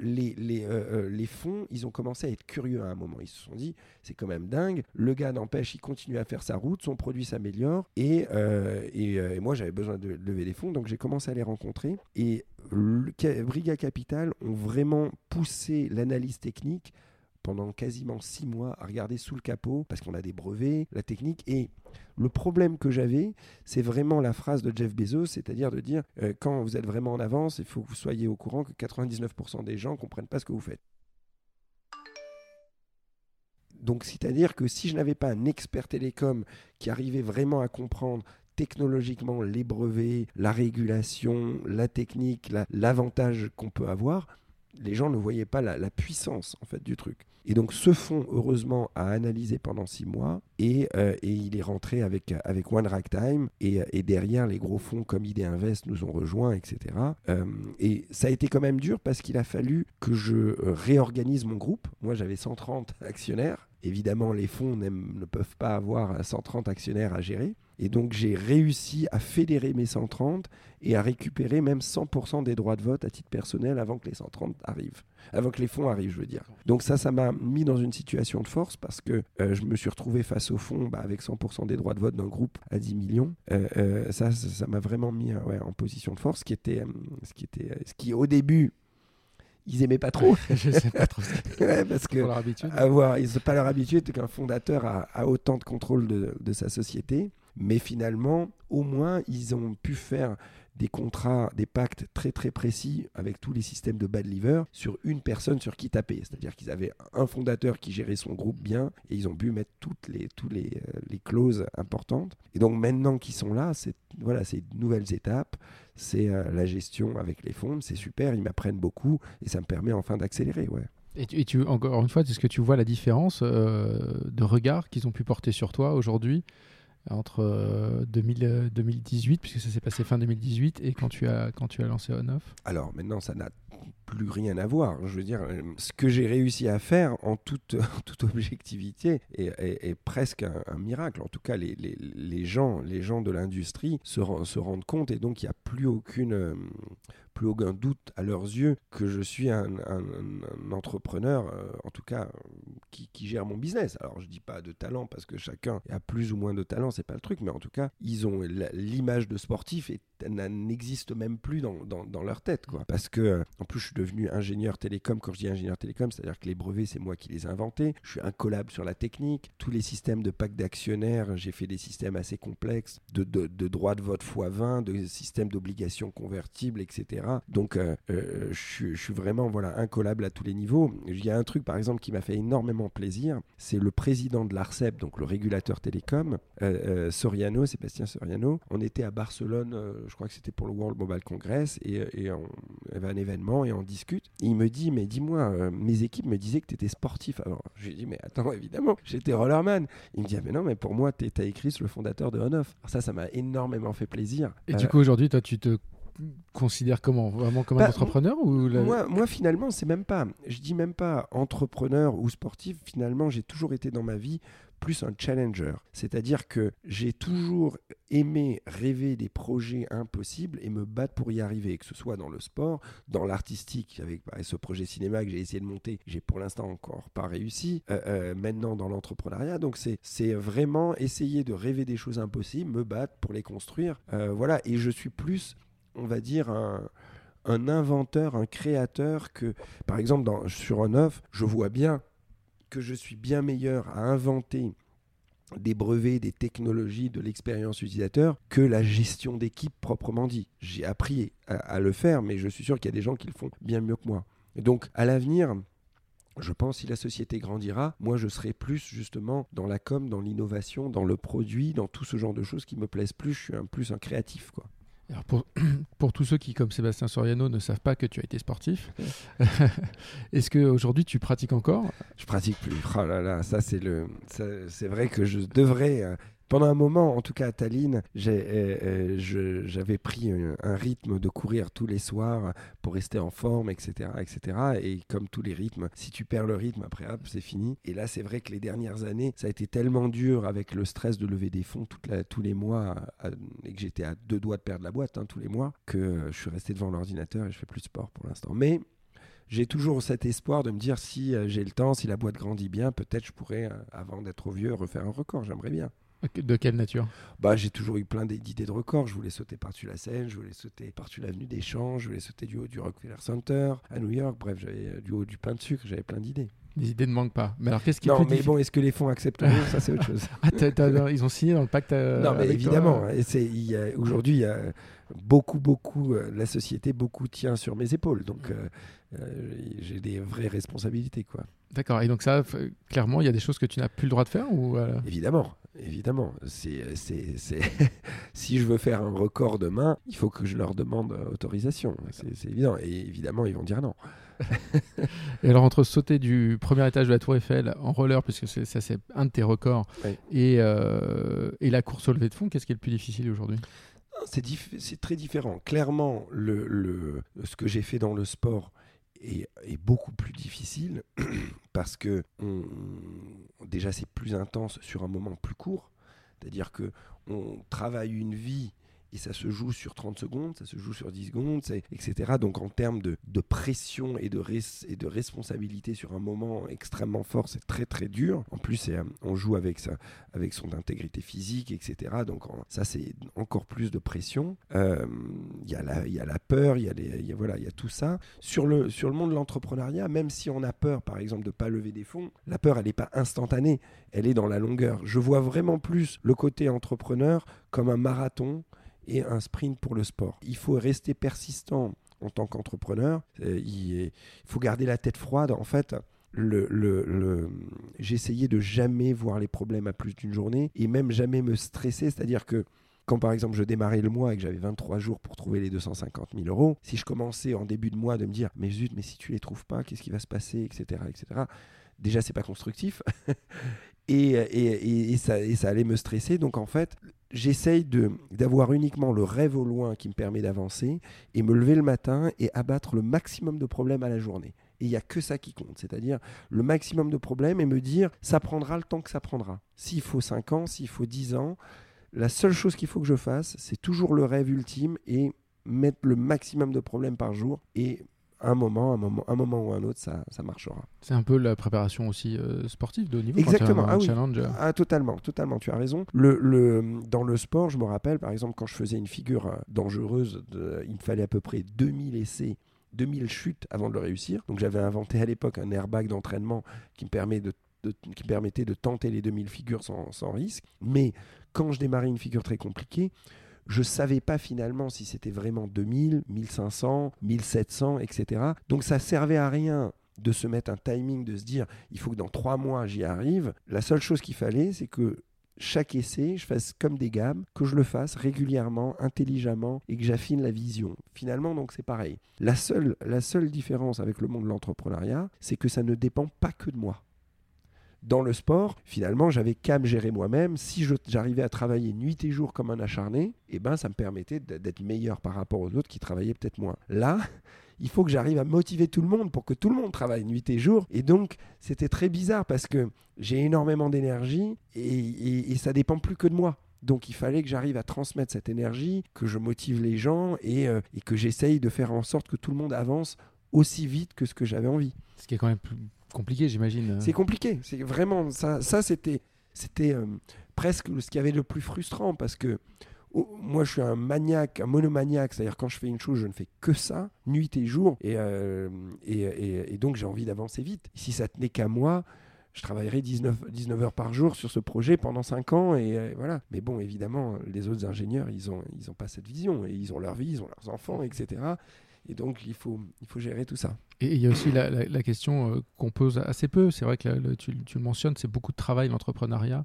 euh, euh, les, fonds, ils ont commencé à être curieux à un moment. Ils se sont dit, c'est quand même dingue. Le gars n'empêche, il continue à faire sa route, son produit s'améliore. Et, euh, et, moi, j'avais besoin de lever des fonds, donc j'ai commencé à les rencontrer. Et Briga Capital ont vraiment poussé l'analyse technique pendant quasiment six mois à regarder sous le capot parce qu'on a des brevets, la technique. Et le problème que j'avais, c'est vraiment la phrase de Jeff Bezos, c'est-à-dire de dire euh, quand vous êtes vraiment en avance, il faut que vous soyez au courant que 99% des gens ne comprennent pas ce que vous faites. Donc, c'est-à-dire que si je n'avais pas un expert télécom qui arrivait vraiment à comprendre technologiquement les brevets, la régulation, la technique, l'avantage qu'on peut avoir, les gens ne voyaient pas la, puissance en fait du truc. Et donc ce fonds, heureusement, a analysé pendant six mois et, euh, il est rentré avec, avec One Ragtime et, derrière les gros fonds comme ID Invest nous ont rejoints, etc. Euh, et ça a été quand même dur parce qu'il a fallu que je réorganise mon groupe. Moi j'avais 130 actionnaires. Évidemment, les fonds ne peuvent pas avoir 130 actionnaires à gérer. Et donc j'ai réussi à fédérer mes 130 et à récupérer même 100% des droits de vote à titre personnel avant que les 130 arrivent. Avant que les fonds arrivent, je veux dire. Donc ça, ça m'a mis dans une situation de force parce que euh, je me suis retrouvé face au fonds bah, avec 100% des droits de vote d'un groupe à 10 millions. Euh, euh, ça, ça m'a vraiment mis en position de force, ce qui était, ce qui était, ce qui au début ils aimaient pas trop. [laughs] je sais pas trop. [laughs] ouais, parce que leur habitude. Avoir, ils pas leur habitude qu'un fondateur a, autant de contrôle de, de, sa société. Mais finalement, au moins, ils ont pu faire des contrats, des pactes très très précis avec tous les systèmes de bad liver sur une personne sur qui taper. C'est-à-dire qu'ils avaient un fondateur qui gérait son groupe bien et ils ont pu mettre toutes les, toutes euh, les clauses importantes. Et donc maintenant qu'ils sont là, c'est voilà, de nouvelles étapes, c'est euh, la gestion avec les fonds, c'est super, ils m'apprennent beaucoup et ça me permet enfin d'accélérer. Ouais. Et tu, encore une fois, est-ce que tu vois la différence euh, de regard qu'ils ont pu porter sur toi aujourd'hui entre 2000, 2018, puisque ça s'est passé fin 2018, et quand tu as, quand tu as lancé On-Off Alors maintenant, ça n'a plus rien à voir. Je veux dire, euh, ce que j'ai réussi à faire en toute, [laughs] toute objectivité est, presque un, miracle. En tout cas, les, gens, les gens de l'industrie se, rendent compte et donc il n'y a plus aucune, euh, plus aucun doute à leurs yeux que je suis un, entrepreneur, euh, en tout cas, qui, gère mon business. Alors, je dis pas de talent parce que chacun a plus ou moins de talent, c'est pas le truc, mais en tout cas, ils ont l'image de sportif et n'existe même plus dans, dans, leur tête, quoi. Parce que, euh, en plus, je suis devenu ingénieur télécom. Quand je dis ingénieur télécom, c'est-à-dire que les brevets, c'est moi qui les ai inventés. Je suis un collab sur la technique. Tous les systèmes de packs d'actionnaires, j'ai fait des systèmes assez complexes de, de, de de vote x20, de systèmes d'obligations convertibles, etc. Donc, euh, euh, je, suis vraiment voilà, incollable à tous les niveaux. Il y a un truc, par exemple, qui m'a fait énormément plaisir. C'est le président de l'ARCEP, donc le régulateur télécom, Soriano, Sébastien Soriano. On était à Barcelone, je crois que c'était pour le World Mobile Congress, et, et on avait un événement et on discute. il me dit, mais dis-moi, mes équipes me disaient que tu étais sportif avant. Je lui dis, mais attends, évidemment, j'étais rollerman. Il me dit, ah, mais non, mais pour moi, tu as écrit sur le fondateur de On-Off. Ça, ça m'a énormément fait plaisir. Et du coup, aujourd'hui, toi, tu te considère comment? Vraiment comme un bah, entrepreneur ou moi, moi, finalement, c'est même pas. Je dis même pas entrepreneur ou sportif. Finalement, j'ai toujours été dans ma vie plus un challenger. C'est-à-dire que j'ai toujours aimé rêver des projets impossibles et me battre pour y arriver, que ce soit dans le sport, dans l'artistique, avec bah, ce projet cinéma que j'ai essayé de monter, j'ai pour l'instant encore pas réussi, euh, euh, maintenant dans l'entrepreneuriat. Donc c'est vraiment essayer de rêver des choses impossibles, me battre pour les construire. Euh, voilà, et je suis plus on va dire, un, inventeur, un créateur que, par exemple, sur un œuf, je vois bien que je suis bien meilleur à inventer des brevets, des technologies, de l'expérience utilisateur que la gestion d'équipe proprement dit. J'ai appris à, le faire, mais je suis sûr qu'il y a des gens qui le font bien mieux que moi. Et donc, à l'avenir, je pense si la société grandira, moi je serai plus justement dans la com, dans l'innovation, dans le produit, dans tout ce genre de choses qui me plaisent plus. Je suis plus un créatif, quoi. Alors pour, [clears throat] pour, tous ceux qui, comme Sébastien Soriano, ne savent pas que tu as été sportif, [laughs] est-ce qu'aujourd'hui tu pratiques encore? Je pratique plus. Oh là là, ça c'est le, c'est vrai que je devrais euh, pendant un moment, en tout cas à Tallinn, euh, euh, j'avais pris un, rythme de courir tous les soirs pour rester en forme, etc., etc. Et comme tous les rythmes, si tu perds le rythme, après, c'est fini. Et là, c'est vrai que les dernières années, ça a été tellement dur avec le stress de lever des fonds tous les mois et que j'étais à deux doigts de perdre la boîte hein, tous les mois que je suis resté devant l'ordinateur et je fais plus de sport pour l'instant. Mais j'ai toujours cet espoir de me dire si euh, j'ai le temps, si la boîte grandit bien, peut-être je pourrais, avant d'être trop vieux, refaire un record. J'aimerais bien. De quelle nature? Bah, J'ai toujours eu plein d'idées de records. Je voulais sauter par-dessus la Seine, je voulais sauter par-dessus l'avenue des Champs, je voulais sauter du haut du Rockefeller Center à New York. Bref, j'avais euh, du haut du pain de sucre, j'avais plein d'idées. Les idées ne manquent pas. Mais alors, qu'est-ce qui Non, mais bon, est-ce que les fonds accepteront Ça, c'est autre chose. [laughs] ah, ils ont signé dans le pacte. Euh, non, mais évidemment. Aujourd'hui, il y a beaucoup, beaucoup. Euh, la société, beaucoup tient sur mes épaules. Donc, j'ai des vraies responsabilités, quoi. D'accord. Et donc ça, clairement, il y a des choses que tu n'as plus le droit de faire ou Évidemment. Évidemment, c'est, [laughs] si je veux faire un record demain, il faut que je leur demande autorisation. C'est, évident. Et évidemment, ils vont dire non. [laughs] et alors, entre sauter du premier étage de la Tour Eiffel en roller, puisque ça, c'est un de tes records, et, euh, et la course au lever de fond, qu'est-ce qui est le plus difficile aujourd'hui? C'est, très différent. Clairement, le, le, ce que j'ai fait dans le sport, est, beaucoup plus difficile [clears throat] parce que déjà c'est plus intense sur un moment plus court. C'est-à-dire que on travaille une vie et ça se joue sur 30 secondes, ça se joue sur 10 secondes, etc. Donc en termes de, pression et de, responsabilité sur un moment extrêmement fort, c'est très très dur. En plus, euh, on joue avec, son intégrité physique, etc. Donc ça, c'est encore plus de pression. Euh, il y, a la, y a la peur, il y a tout ça. Sur le, sur le monde de l'entrepreneuriat, même si on a peur, par exemple, de ne pas lever des fonds, la peur, elle n'est pas instantanée, elle est dans la longueur. Je vois vraiment plus le côté entrepreneur comme un marathon et un sprint pour le sport. Il faut rester persistant en tant qu'entrepreneur. Euh, il, faut garder la tête froide. En fait, essayé de jamais voir les problèmes à plus d'une journée et même jamais me stresser. C'est-à-dire que quand par exemple je démarrais le mois et que j'avais 23 jours pour trouver les 250 000 euros, si je commençais en début de mois de me dire mais zut, mais si tu les trouves pas, qu'est-ce qui va se passer, etc., etc. Déjà, c'est pas constructif [laughs] et, ça, et ça allait me stresser. Donc en fait, j'essaye d'avoir uniquement le rêve au loin qui me permet d'avancer et me lever le matin et abattre le maximum de problèmes à la journée. Et il n'y a que ça qui compte, c'est-à-dire le maximum de problèmes et me dire ça prendra le temps que ça prendra. S'il faut 5 ans, s'il faut 10 ans, la seule chose qu'il faut que je fasse, c'est toujours le rêve ultime et mettre le maximum de problèmes par jour et un moment, un moment, un moment ou un autre, ça, ça marchera. C'est un peu la préparation aussi euh, sportive de haut niveau. Exactement. ah, oui. ah, totalement, totalement. Tu as raison. Le, le, dans le sport, je me rappelle, par exemple, quand je faisais une figure euh, dangereuse, de, il me fallait à peu près 2000 essais 2000 chutes avant de le réussir. Donc j'avais inventé à l'époque un airbag d'entraînement qui me permet de qui permettait de tenter les 2000 figures sans, sans, risque. Mais quand je démarrais une figure très compliquée, je ne savais pas finalement si c'était vraiment 2000, 1500, 1700, etc. Donc ça servait à rien de se mettre un timing, de se dire il faut que dans trois mois j'y arrive. La seule chose qu'il fallait, c'est que chaque essai, je fasse comme des gammes, que je le fasse régulièrement, intelligemment et que j'affine la vision. Finalement, donc c'est pareil. La seule, la seule différence avec le monde de l'entrepreneuriat, c'est que ça ne dépend pas que de moi dans le sport, finalement, j'avais qu'à me gérer moi-même. Si j'arrivais à travailler nuit et jour comme un acharné, eh ben, ça me permettait d'être meilleur par rapport aux autres qui travaillaient peut-être moins. Là, [laughs] il faut que j'arrive à motiver tout le monde pour que tout le monde travaille nuit et jour. Et donc, c'était très bizarre parce que j'ai énormément d'énergie et, ça dépend plus que de moi. Donc il fallait que j'arrive à transmettre cette énergie, que je motive les gens et, euh, et que j'essaye de faire en sorte que tout le monde avance aussi vite que ce que j'avais envie. Ce qui est quand même compliqué, j'imagine. Euh. C'est compliqué. C'est vraiment ça. Ça, c'était, c'était euh, presque ce qui avait le plus frustrant parce que oh, moi, je suis un maniaque, un monomaniaque. C'est-à-dire quand je fais une chose, je ne fais que ça, nuit et jour. Et, euh, et, et, donc, j'ai envie d'avancer vite. Si ça tenait qu'à moi, je travaillerais 19, 19 heures par jour sur ce projet pendant 5 ans. Et voilà. Mais bon, évidemment, les autres ingénieurs, ils n'ont ils ont pas cette vision. Et ils ont leur vie, ils ont leurs enfants, etc. Et donc, il faut, il faut gérer tout ça. Et il y a aussi la, la, question euh, qu'on pose assez peu. C'est vrai que tu, tu, le mentionnes, c'est beaucoup de travail, l'entrepreneuriat.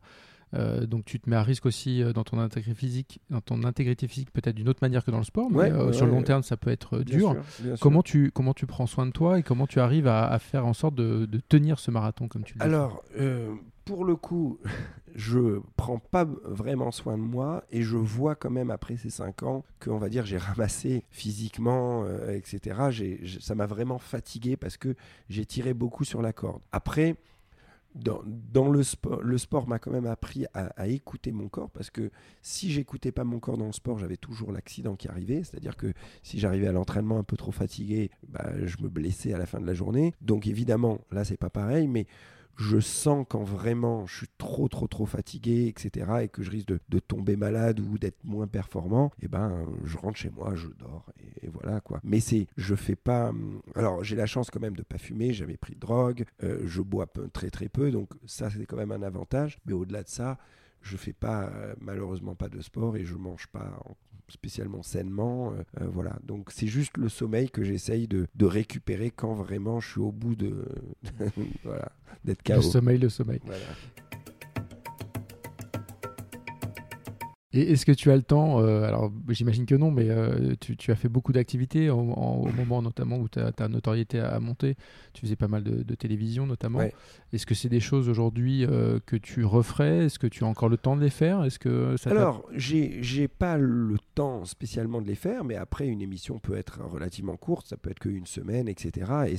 Euh, donc tu te mets à risque aussi euh, dans ton intégrité physique, dans ton intégrité physique peut-être d'une autre manière que dans le sport, mais sur le long terme ça peut être dur. comment tu comment tu prends soin de toi et comment tu arrives à, à faire en sorte de, de, tenir ce marathon comme tu le dis? Alors pour le coup, je prends pas vraiment soin de moi et je vois quand même après ces 5 ans que, on va dire, j'ai ramassé physiquement, euh, etc. ça m'a vraiment fatigué parce que j'ai tiré beaucoup sur la corde. Après, dans, le sport, le sport m'a quand même appris à, écouter mon corps parce que si j'écoutais pas mon corps dans le sport, j'avais toujours l'accident qui arrivait. C'est-à-dire que si j'arrivais à l'entraînement un peu trop fatigué, bah, je me blessais à la fin de la journée. Donc évidemment, là, c'est pas pareil, mais je sens quand vraiment je suis trop trop trop fatigué, etc., et que je risque de, tomber malade ou d'être moins performant, et eh ben je rentre chez moi, je dors, et, voilà quoi. Mais c'est, je fais pas. Hum, alors j'ai la chance quand même de pas fumer, j'avais pris de drogue, euh, je bois très très peu, donc ça c'est quand même un avantage. Mais au-delà de ça, je fais pas euh, malheureusement pas de sport et je mange pas spécialement sainement. Euh, euh, voilà. Donc c'est juste le sommeil que j'essaye de, de, récupérer quand vraiment je suis au bout de, [laughs] voilà, d'être KO. Le sommeil, le sommeil. Voilà. Et est-ce que tu as le temps euh, Alors, j'imagine que non, mais euh, tu, tu, as fait beaucoup d'activités au, moment notamment où ta, ta, notoriété a monté. Tu faisais pas mal de, télévision notamment. Est-ce que c'est des choses aujourd'hui euh, que tu referais? Est-ce que tu as encore le temps de les faire? Est-ce que ça Alors, j'ai pas le temps spécialement de les faire, mais après, une émission peut être relativement courte, ça peut être qu'une semaine, etc. Et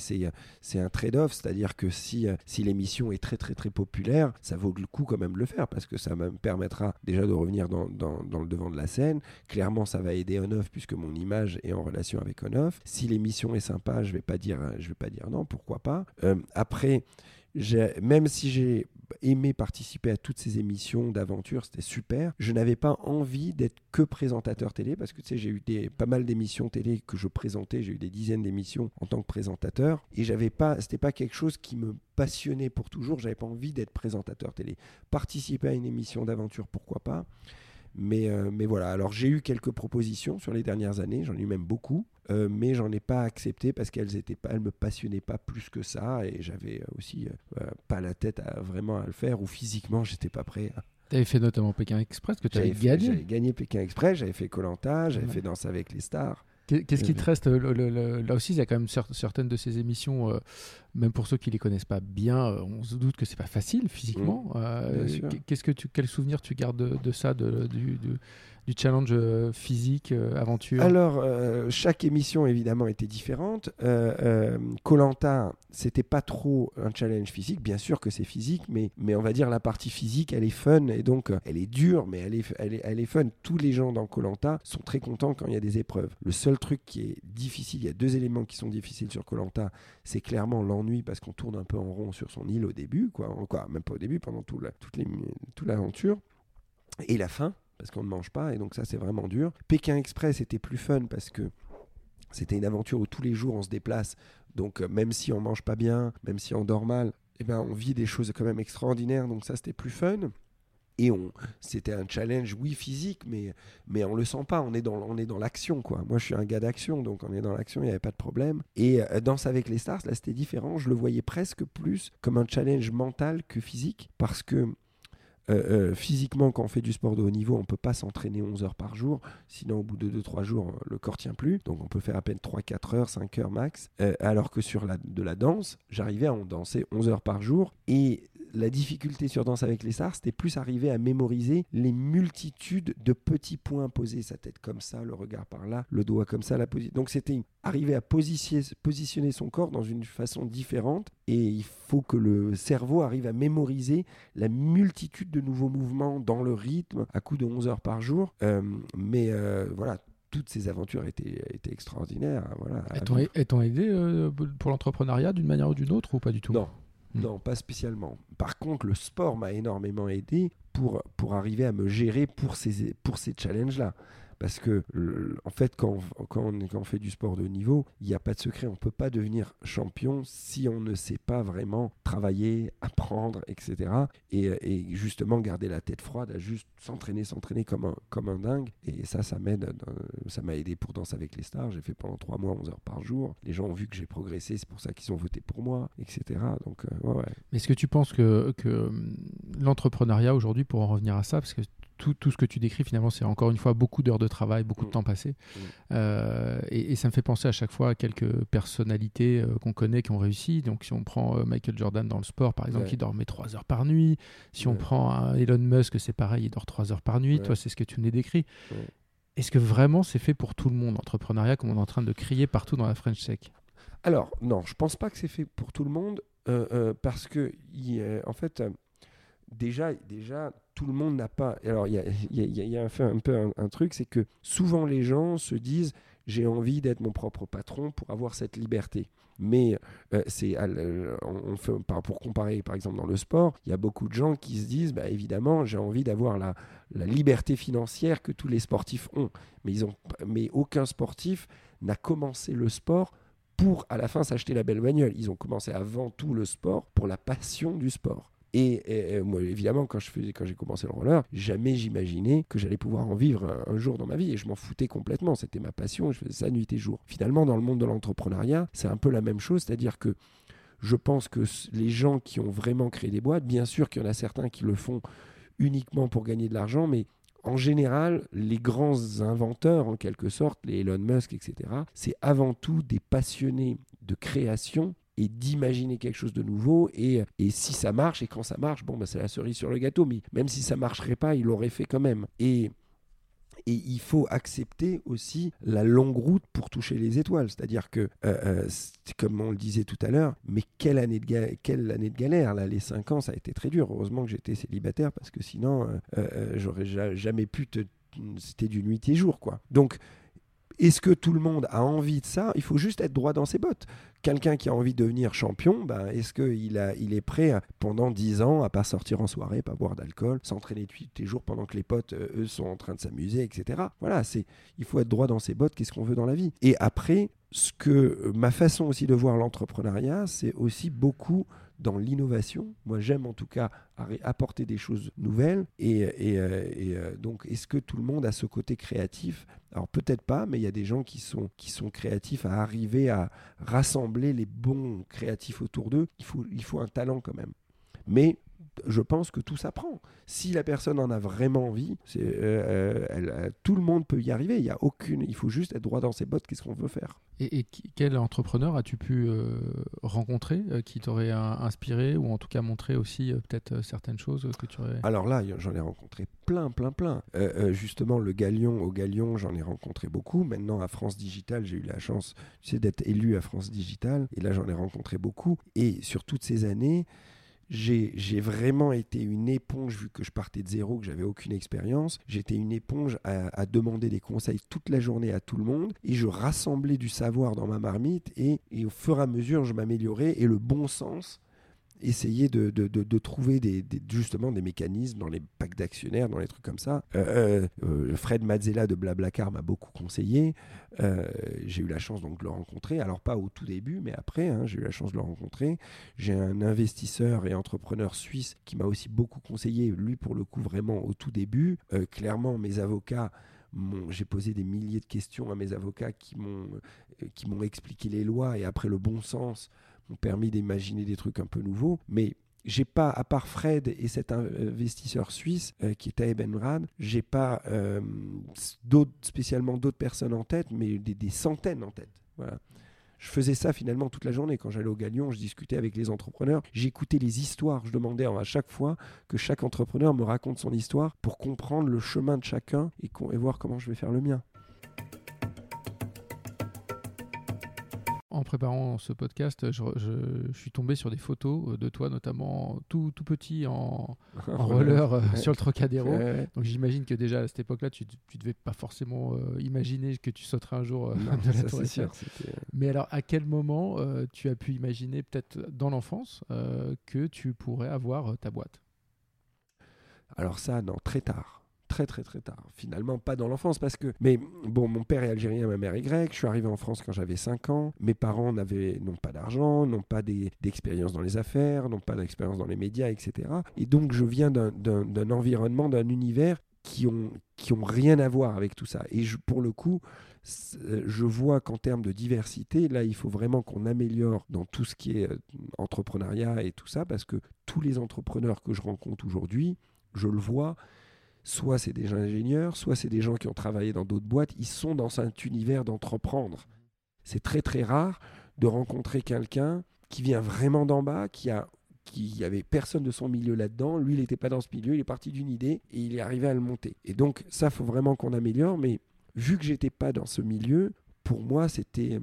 c'est un trade-off, c'est-à-dire que si, si l'émission est très, très, très populaire, ça vaut le coup quand même de le faire parce que ça me permettra déjà de revenir dans dans, le devant de la scène. Clairement, ça va aider On-Off puisque mon image est en relation avec On-Off. Si l'émission est sympa, je vais pas dire, je vais pas dire non, pourquoi pas. Euh, après, même si j'ai aimé participer à toutes ces émissions d'aventure, c'était super. Je n'avais pas envie d'être que présentateur télé parce que tu sais, j'ai eu des, pas mal d'émissions télé que je présentais, j'ai eu des dizaines d'émissions en tant que présentateur et j'avais pas, c'était pas quelque chose qui me passionnait pour toujours. J'avais pas envie d'être présentateur télé. Participer à une émission d'aventure, pourquoi pas Mais, euh, mais voilà, alors j'ai eu quelques propositions sur les dernières années, j'en ai eu même beaucoup, euh, mais j'en ai pas accepté parce qu'elles étaient pas, elles me passionnaient pas plus que ça et j'avais aussi euh, pas la tête à, vraiment à le faire ou physiquement j'étais pas prêt. Tu avais fait notamment Pékin Express que tu avais gagné. J'avais gagné Pékin Express, j'avais fait Colanta, j'avais Ouais. fait Danse avec les stars. Qu'est- Qu'est-ce qui te reste le- le- le- Là aussi, il y a quand même cer- certaines de ces émissions, euh, même pour ceux qui les connaissent pas bien, euh, on se doute que c'est pas facile physiquement. Euh, Mmh. Qu'est-ce que tu, quel souvenir tu gardes de, de ça, de- du, du- du challenge euh, physique, euh, aventure Alors, euh, chaque émission évidemment était différente. Colanta, c'était pas trop un challenge physique. Bien sûr que c'est physique, mais, mais on va dire la partie physique, elle est fun et donc elle est dure, mais elle est, elle est, elle est fun. Tous les gens dans Colanta sont très contents quand il y a des épreuves. Le seul truc qui est difficile, il y a deux éléments qui sont difficiles sur Colanta, c'est clairement l'ennui parce qu'on tourne un peu en rond sur son île au début, quoi. Encore, même pas au début, pendant tout la- toute l'aventure. Et la fin, parce qu'on ne mange pas, et donc ça c'est vraiment dur. Pékin Express était plus fun parce que c'était une aventure où tous les jours on se déplace, donc euh, même si on mange pas bien, même si on dort mal, eh ben, on vit des choses quand même extraordinaires, donc ça c'était plus fun. Et on, c'était un challenge, oui, physique, mais, mais on le sent pas, on est dans, on est dans l'action, quoi. Moi, je suis un gars d'action, donc on est dans l'action, il n'y avait pas de problème. Et euh, Danse avec les stars, là, c'était différent. Je le voyais presque plus comme un challenge mental que physique, parce que euh, euh, physiquement, quand on fait du sport de haut niveau, on peut pas s'entraîner 11 heures par jour. Sinon, au bout de 2-3 jours, le corps tient plus. Donc, on peut faire à peine 3-4 heures, 5 heures max. Euh, alors que sur la, de la danse, j'arrivais à en danser 11 heures par jour. Et la difficulté sur Danse avec les stars, c'était plus arriver à mémoriser les multitudes de petits points posés. Sa tête comme ça, le regard par là, le doigt comme ça. La posi- Donc, c'était arriver à positionner, positionner son corps dans une façon différente. Et il faut que le cerveau arrive à mémoriser la multitude de nouveaux mouvements dans le rythme à coup de 11 heures par jour. Euh, mais euh, voilà, toutes ces aventures étaient, étaient extraordinaires. hein, Voilà, t'ont aidé euh, pour l'entrepreneuriat d'une manière ou d'une autre ou pas du tout? Non. Hmm. Non, pas spécialement. Par contre, le sport m'a énormément aidé pour, arriver à me gérer pour ces, pour ces challenges-là. Parce que, en fait, quand, on- fait du sport de niveau, il n'y a pas de secret. On ne peut pas devenir champion si on ne sait pas vraiment travailler, apprendre, etc. Et, justement, garder la tête froide, à juste s'entraîner, s'entraîner comme un, comme un dingue. Et ça, ça m'aide. Ça m'a aidé pour Danse avec les stars. J'ai fait pendant trois mois, 11 heures par jour. Les gens ont vu que j'ai progressé. C'est pour ça qu'ils ont voté pour moi, etc. Donc, euh, ouais, ouais. Est-ce que tu penses que, que hum, l'entrepreneuriat aujourd'hui, pour en revenir à ça, parce que tout, tout ce que tu décris finalement, c'est encore une fois beaucoup d'heures de travail, beaucoup de Mm. temps passé, Mm. Euh, et, et ça me fait penser à chaque fois à quelques personnalités euh, qu'on connaît qui ont réussi. Donc si on prend euh, Michael Jordan dans le sport, par exemple, Ouais. qui dormait 3 heures par nuit. Si on prend Elon Musk, c'est pareil, il dort 3 heures par nuit. Ouais. Toi, c'est ce que tu nous décris. Ouais. Est-ce que vraiment c'est fait pour tout le monde, l'entrepreneuriat, comme on est en train de crier partout dans la French Tech? Alors, non, je pense pas que c'est fait pour tout le monde, parce que, il en fait, déjà, déjà, tout le monde n'a pas. Alors, il y a, un, peu un, truc, c'est que souvent les gens se disent j'ai envie d'être mon propre patron pour avoir cette liberté. Mais euh, c'est pour comparer par exemple dans le sport, il y a beaucoup de gens qui se disent bah, évidemment j'ai envie d'avoir la, la liberté financière que tous les sportifs ont, mais ils ont mais aucun sportif n'a commencé le sport pour à la fin s'acheter la belle bagnole. Ils ont commencé avant tout le sport pour la passion du sport. Et, moi, évidemment, quand je faisais, quand j'ai commencé le roller, jamais j'imaginais que j'allais pouvoir en vivre un, un jour dans ma vie. Et je m'en foutais complètement. C'était ma passion. Je faisais ça nuit et jour. Finalement, dans le monde de l'entrepreneuriat, c'est un peu la même chose. C'est-à-dire que je pense que les gens qui ont vraiment créé des boîtes, bien sûr qu'il y en a certains qui le font uniquement pour gagner de l'argent, mais en général, les grands inventeurs, en quelque sorte, les Elon Musk, etc., c'est avant tout des passionnés de création et d'imaginer quelque chose de nouveau. Et, et si ça marche, et quand ça marche, bon, bah, c'est la cerise sur le gâteau, mais même si ça marcherait pas, il l'aurait fait quand même. Et, et il faut accepter aussi la longue route pour toucher les étoiles. C'est-à-dire que, euh, euh, comme on le disait tout à l'heure, mais quelle année de, ga- quelle année de galère là, Les 5 ans, ça a été très dur. Heureusement que j'étais célibataire parce que sinon, euh, j'aurais ja- jamais pu te. C'était du nuit et jour, quoi. Donc, est-ce que tout le monde a envie de ça? Il faut juste être droit dans ses bottes. Quelqu'un qui a envie de devenir champion, ben, est-ce qu'il il est prêt pendant 10 ans à pas sortir en soirée, pas boire d'alcool, s'entraîner tous les jours pendant que les potes, euh, eux, sont en train de s'amuser, etc. Voilà, c'est, il faut être droit dans ses bottes, qu'est-ce qu'on veut dans la vie? Et après, ce que ma façon aussi de voir l'entrepreneuriat, c'est aussi beaucoup dans l'innovation. Moi, j'aime en tout cas apporter des choses nouvelles. Et, euh, donc, est-ce que tout le monde a ce côté créatif Alors, peut-être pas, mais il y a des gens qui sont, créatifs à arriver à rassembler les bons créatifs autour d'eux. Il faut, un talent quand même. Mais je pense que tout s'apprend. Si la personne en a vraiment envie, euh, euh, tout le monde peut y arriver. Il y a aucune, il faut juste être droit dans ses bottes. Qu'est-ce qu'on veut faire? Et, quel entrepreneur as-tu pu euh, rencontrer qui t'aurait inspiré ou en tout cas montré aussi peut-être certaines choses que tu aurais. Alors là, j'en ai rencontré plein, plein, plein. justement, le Galion, au Galion, j'en ai rencontré beaucoup. Maintenant, à France Digital, j'ai eu la chance, tu d'être élu à France Digital. Et là, j'en ai rencontré beaucoup. Et sur toutes ces années j'ai vraiment été une éponge, vu que je partais de zéro, que j'avais aucune expérience. J'étais une éponge à, demander des conseils toute la journée à tout le monde. Et je rassemblais du savoir dans ma marmite. Et, et au fur et à mesure, je m'améliorais. Et le bon sens essayer de, de, de, trouver des, justement des mécanismes dans les packs d'actionnaires, dans les trucs comme ça. Euh, euh, euh, Fred Mazzella de Blablacar m'a beaucoup conseillé. j'ai eu la chance donc de le rencontrer. Alors pas au tout début, mais après, hein, j'ai eu la chance de le rencontrer. J'ai un investisseur et entrepreneur suisse qui m'a aussi beaucoup conseillé, lui pour le coup vraiment au tout début. clairement, mes avocats j'ai posé des milliers de questions à mes avocats qui m'ont qui m'ont expliqué les lois et après le bon sens permis d'imaginer des trucs un peu nouveaux. Mais j'ai pas, à part Fred et cet investisseur suisse euh, qui était Ebenrad, j'ai pas euh, spécialement d'autres personnes en tête, mais des, centaines en tête. Voilà. Je faisais ça finalement toute la journée. Quand j'allais au Galion, je discutais avec les entrepreneurs, j'écoutais les histoires. Je demandais à chaque fois que chaque entrepreneur me raconte son histoire pour comprendre le chemin de chacun et voir comment je vais faire le mien. En préparant ce podcast, je, suis tombé sur des photos euh, de toi, notamment tout, tout petit en, [laughs] roller euh, sur le Trocadéro. Donc j'imagine que déjà à cette époque-là, tu ne devais pas forcément euh, imaginer que tu sauterais un jour [laughs] de la Tour Eiffel. Mais alors, à quel moment tu as pu imaginer, peut-être dans l'enfance, que tu pourrais avoir ta boîte? Alors ça, non, très tard très très très tard. Finalement, pas dans l'enfance parce que, mais bon, mon père est algérien, ma mère est grecque. Je suis arrivé en France quand j'avais 5 ans. Mes parents n'avaient non pas d'argent, n'ont pas d'expérience dans les affaires, n'ont pas d'expérience dans les médias, etc. Et donc, je viens d'un environnement, d'un univers qui ont, qui ont rien à voir avec tout ça. Et je, pour le coup, je vois qu'en termes de diversité, là, il faut vraiment qu'on améliore dans tout ce qui est euh, entrepreneuriat et tout ça, parce que tous les entrepreneurs que je rencontre aujourd'hui, je le vois, soit c'est des ingénieurs, soit c'est des gens qui ont travaillé dans d'autres boîtes, ils sont dans cet univers d'entreprendre. C'est très très rare de rencontrer quelqu'un qui vient vraiment d'en bas, qui a qui avait personne de son milieu là-dedans, lui il n'était pas dans ce milieu, il est parti d'une idée et il est arrivé à le monter. Et donc ça faut vraiment qu'on améliore, mais vu que j'étais pas dans ce milieu, pour moi c'était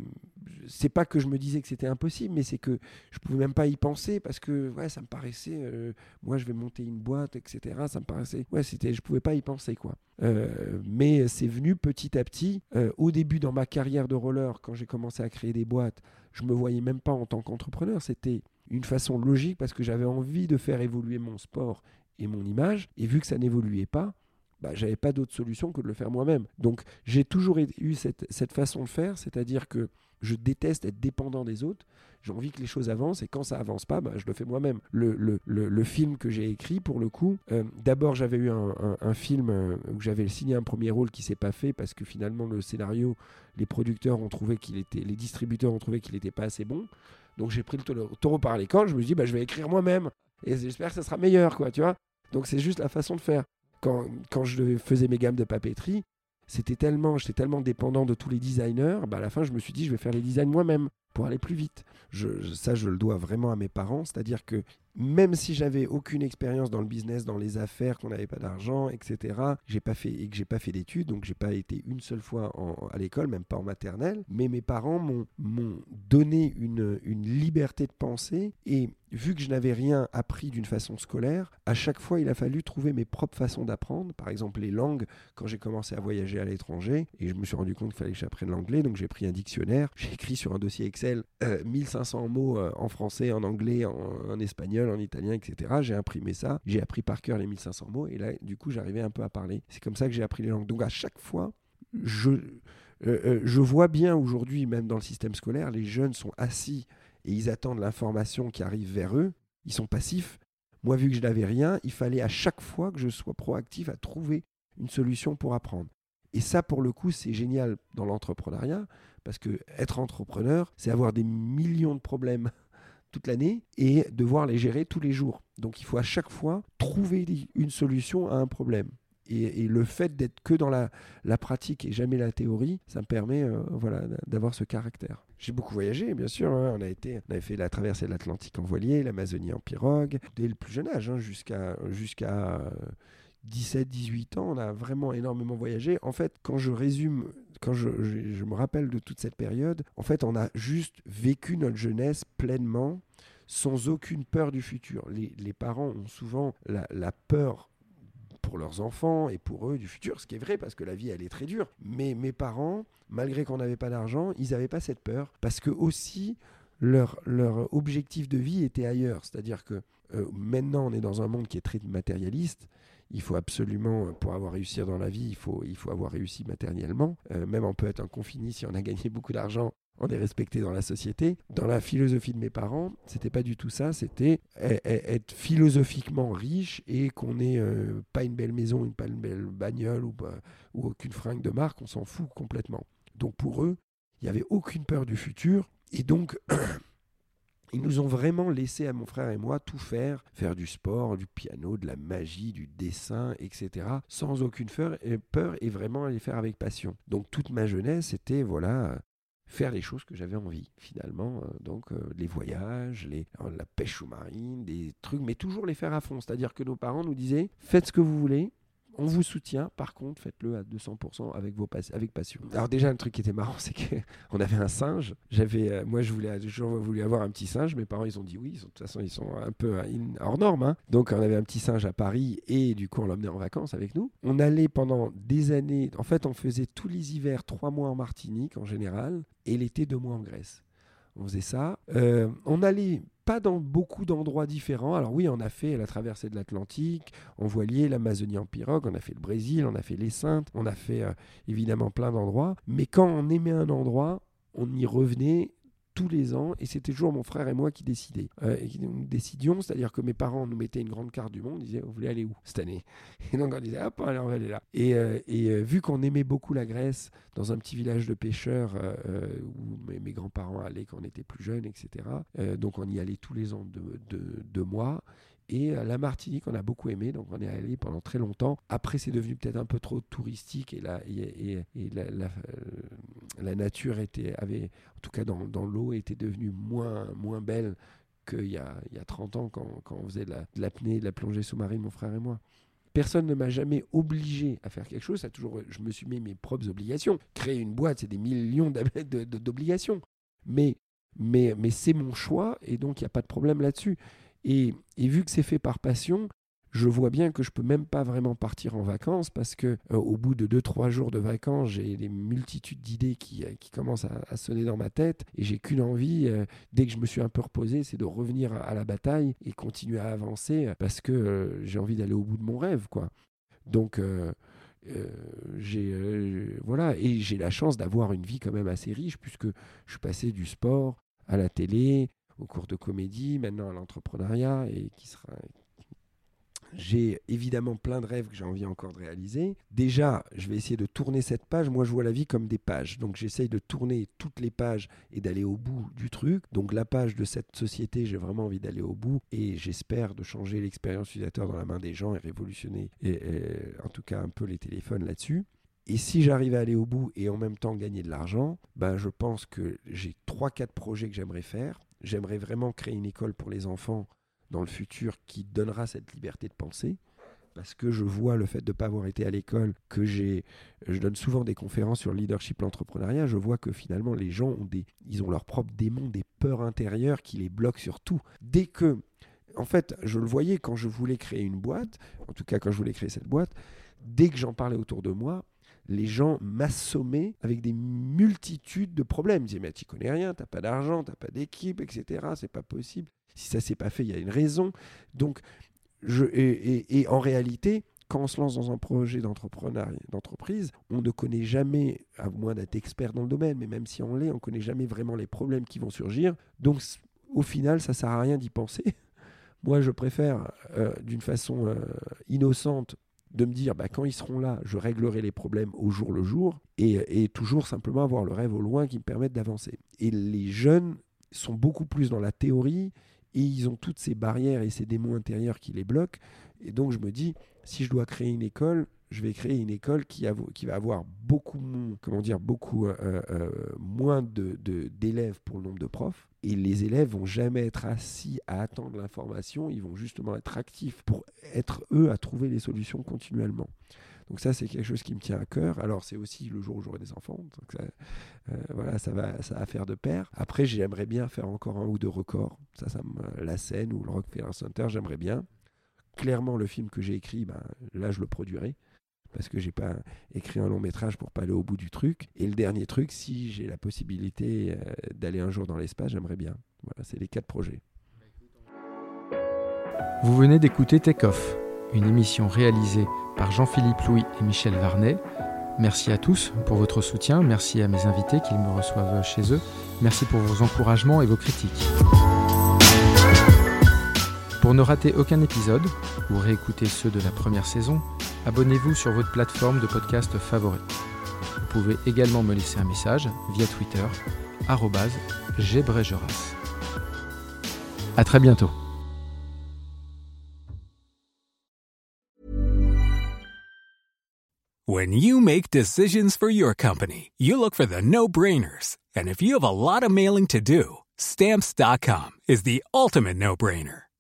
c'est pas que je me disais que c'était impossible, mais c'est que je pouvais même pas y penser parce que ouais, ça me paraissait, euh, moi je vais monter une boîte, etc. Ça me paraissait, ouais, c'était, je pouvais pas y penser quoi. Euh, mais c'est venu petit à petit. Euh, au début dans ma carrière de roller, quand j'ai commencé à créer des boîtes, je me voyais même pas en tant qu'entrepreneur. C'était une façon logique parce que j'avais envie de faire évoluer mon sport et mon image. Et vu que ça n'évoluait pas, bah, j'avais pas d'autre solution que de le faire moi-même. Donc j'ai toujours eu cette, cette façon de faire, c'est-à-dire que je déteste être dépendant des autres. J'ai envie que les choses avancent et quand ça avance pas, bah, je le fais moi-même. Le, le, le, film que j'ai écrit, pour le coup, euh, d'abord j'avais eu un, film euh, où j'avais signé un premier rôle qui s'est pas fait parce que finalement le scénario, les producteurs ont trouvé qu'il était, les distributeurs ont trouvé qu'il n'était pas assez bon. Donc j'ai pris le taureau par les cornes. Je me suis dit, bah, je vais écrire moi-même et j'espère que ça sera meilleur, quoi, tu vois. Donc c'est juste la façon de faire. Quand, je faisais mes gammes de papeterie, c'était tellement, j'étais tellement dépendant de tous les designers, bah à la fin je me suis dit je vais faire les designs moi-même pour aller plus vite. Ça je le dois vraiment à mes parents, c'est-à-dire que même si j'avais aucune expérience dans le business, dans les affaires, qu'on n'avait pas d'argent, etc., j'ai pas fait et que j'ai pas fait d'études, donc j'ai pas été une seule fois à l'école, même pas en maternelle, mais mes parents m'ont donné une, une liberté de penser et vu que je n'avais rien appris d'une façon scolaire, à chaque fois, il a fallu trouver mes propres façons d'apprendre. Par exemple, les langues, quand j'ai commencé à voyager à l'étranger, et je me suis rendu compte qu'il fallait que j'apprenne l'anglais, donc j'ai pris un dictionnaire, j'ai écrit sur un dossier Excel 1500 euh, mots euh, en français, en anglais, en, espagnol, en italien, etc. J'ai imprimé ça, j'ai appris par cœur les 1500 mots, et là, du coup, j'arrivais un peu à parler. C'est comme ça que j'ai appris les langues. Donc à chaque fois, je... Euh, je vois bien aujourd'hui, même dans le système scolaire, les jeunes sont assis et ils attendent l'information qui arrive vers eux. ils sont passifs. Moi, vu que je n'avais rien, il fallait à chaque fois que je sois proactif à trouver une solution pour apprendre. Et ça, pour le coup, c'est génial dans l'entrepreneuriat, parce que être entrepreneur, c'est avoir des millions de problèmes toute l'année et devoir les gérer tous les jours. Donc il faut à chaque fois trouver une solution à un problème. Et, le fait d'être que dans la, pratique et jamais la théorie, ça me permet euh, voilà, d'avoir ce caractère. J'ai beaucoup voyagé, bien sûr. Hein. On, a été, on avait fait la traversée de l'Atlantique en voilier, l'Amazonie en pirogue, dès le plus jeune âge, hein, jusqu'à jusqu'à 17-18 ans. On a vraiment énormément voyagé. En fait, quand je résume, quand je, me rappelle de toute cette période, en fait, on a juste vécu notre jeunesse pleinement sans aucune peur du futur. Les, parents ont souvent la, peur pour leurs enfants et pour eux du futur, ce qui est vrai parce que la vie elle est très dure. Mais mes parents, malgré qu'on n'avait pas d'argent, ils n'avaient pas cette peur parce que aussi leur, leur objectif de vie était ailleurs. C'est-à-dire que euh, maintenant on est dans un monde qui est très matérialiste. Il faut absolument, pour avoir réussi dans la vie, il faut, il faut avoir réussi matériellement. Euh, même on peut être un confini si on a [laughs] gagné beaucoup d'argent on est respecté dans la société. Dans la philosophie de mes parents, c'était pas du tout ça. C'était être philosophiquement riche et qu'on n'ait euh, pas une belle maison, une, pas une belle bagnole ou, ou aucune fringue de marque. On s'en fout complètement. Donc pour eux, il n'y avait aucune peur du futur. Et donc, [clears throat] ils nous ont vraiment laissé à mon frère et moi tout faire, faire du sport, du piano, de la magie, du dessin, etc. Sans aucune peur et vraiment les faire avec passion. Donc toute ma jeunesse, c'était voilà, faire les choses que j'avais envie finalement. Euh, donc euh, les voyages, euh, la pêche sous-marine, des trucs, mais toujours les faire à fond. C'est-à-dire que nos parents nous disaient faites ce que vous voulez, on vous soutient, par contre, faites-le à 200% avec, vos avec passion. Alors déjà, le truc qui était marrant, [laughs] c'est qu'on avait un singe. J'avais, euh, moi, je voulais toujours voulu avoir un petit singe. Mes parents, ils ont dit oui. de toute façon, ils sont un peu hors norme. Hein. Donc, on avait un petit singe à Paris et du coup, on l'emmenait en vacances avec nous. On allait pendant des années. En fait, on faisait tous les hivers trois mois en Martinique en général et l'été deux mois en Grèce. On faisait ça. Euh, on allait pas dans beaucoup d'endroits différents. Alors oui, on a fait la traversée de l'Atlantique, en voilier, l'Amazonie en pirogue, on a fait le Brésil, on a fait les Saintes, on a fait euh, évidemment plein d'endroits. Mais quand on aimait un endroit, on y revenait tous les ans et c'était toujours mon frère et moi qui décidaient. Euh, nous décidions, c'est-à-dire que mes parents nous mettaient une grande carte du monde, disaient Vous voulez aller où cette année? Et donc on disait Hop, on va aller là. Et, euh, et euh, vu qu'on aimait beaucoup la Grèce, dans un petit village de pêcheurs où mes, grands-parents allaient quand on était plus jeunes, etc., donc on y allait tous les ans de, de, de mois. Et la Martinique, on a beaucoup aimé, donc on est allé pendant très longtemps. Après, c'est devenu peut-être un peu trop touristique et la, la, euh, la, nature était, avait, en tout cas dans, l'eau, était devenue moins, moins belle qu'il y a, il y a 30 ans quand, quand on faisait de l'apnée, de, la plongée sous-marine, mon frère et moi. Personne ne m'a jamais obligé à faire quelque chose. Ça toujours, je me suis mis mes propres obligations. Créer une boîte, c'est des millions d'obligations. Mais, mais, mais c'est mon choix et donc il n'y a pas de problème là-dessus. Et, vu que c'est fait par passion, je vois bien que je peux même pas vraiment partir en vacances parce que euh, au bout de 2-3 jours de vacances, j'ai des multitudes d'idées qui, euh, qui, commencent à, sonner dans ma tête et j'ai qu'une envie, euh, dès que je me suis un peu reposé, c'est de revenir à, la bataille et continuer à avancer parce que j'ai envie d'aller au bout de mon rêve, quoi. Donc j'ai voilà et j'ai la chance d'avoir une vie quand même assez riche puisque je suis passé du sport à la télé, au cours de comédie, maintenant à l'entrepreneuriat, et qui sera. J'ai évidemment plein de rêves que j'ai envie encore de réaliser. Déjà, je vais essayer de tourner cette page. Moi, je vois la vie comme des pages. Donc, j'essaye de tourner toutes les pages et d'aller au bout du truc. Donc, la page de cette société, j'ai vraiment envie d'aller au bout. Et j'espère de changer l'expérience utilisateur dans la main des gens et révolutionner, en tout cas, un peu les téléphones là-dessus. Et si j'arrive à aller au bout et en même temps gagner de l'argent, ben je pense que j'ai 3-4 projets que j'aimerais faire. J'aimerais vraiment créer une école pour les enfants dans le futur qui donnera cette liberté de penser. Parce que je vois le fait de ne pas avoir été à l'école, que j'ai, je donne souvent des conférences sur le leadership, l'entrepreneuriat, je vois que finalement les gens ont des, ils ont leurs propres démons, des peurs intérieures qui les bloquent sur tout. Dès que, en fait, je le voyais quand je voulais créer une boîte, en tout cas quand je voulais créer cette boîte, dès que j'en parlais autour de moi, les gens m'assommaient avec des multitudes de problèmes. Ils disaient, mais tu connais rien, tu n'as pas d'argent, tu n'as pas d'équipe, etc. C'est pas possible. Si ça s'est pas fait, il y a une raison. Donc, et, en réalité, quand on se lance dans un projet d'entreprise, on ne connaît jamais, à moins d'être expert dans le domaine, mais même si on l'est, on ne connaît jamais vraiment les problèmes qui vont surgir. Donc, au final, ça ne sert à rien d'y penser. [laughs] Moi, je préfère, euh, d'une façon euh, innocente, de me dire, bah, quand ils seront là, je réglerai les problèmes au jour le jour, et, et toujours simplement avoir le rêve au loin qui me permette d'avancer. Et les jeunes sont beaucoup plus dans la théorie, et ils ont toutes ces barrières et ces démons intérieurs qui les bloquent. Et donc je me dis, si je dois créer une école, je vais créer une école qui, va avoir beaucoup, beaucoup euh, euh, moins d'élèves pour le nombre de profs. Et les élèves vont jamais être assis à attendre l'information, ils vont justement être actifs pour être eux à trouver les solutions continuellement. Donc ça, c'est quelque chose qui me tient à cœur. Alors c'est aussi le jour où j'aurai des enfants. Ça, euh, voilà, ça va, ça va faire de pair. Après, j'aimerais bien faire encore un ou deux records. Ça, ça me, la scène ou le Rockefeller Center, j'aimerais bien. Clairement, le film que j'ai écrit, ben, là, je le produirai parce que j'ai pas écrit un long métrage pour pas aller au bout du truc. Et le dernier truc, si j'ai la possibilité euh, d'aller un jour dans l'espace, j'aimerais bien. Voilà, c'est les quatre projets. Vous venez d'écouter Take Off, une émission réalisée par Jean-Philippe Louis et Michel Varnet. Merci à tous pour votre soutien, merci à mes invités qui me reçoivent chez eux, merci pour vos encouragements et vos critiques. Pour ne rater aucun épisode ou réécouter ceux de la première saison, abonnez-vous sur votre plateforme de podcast favorite. Vous pouvez également me laisser un message via Twitter, gbregeras. À très bientôt. When you make decisions for your company, you look for the no-brainers. And if you have a lot of mailing to do, stamps.com is the ultimate no-brainer.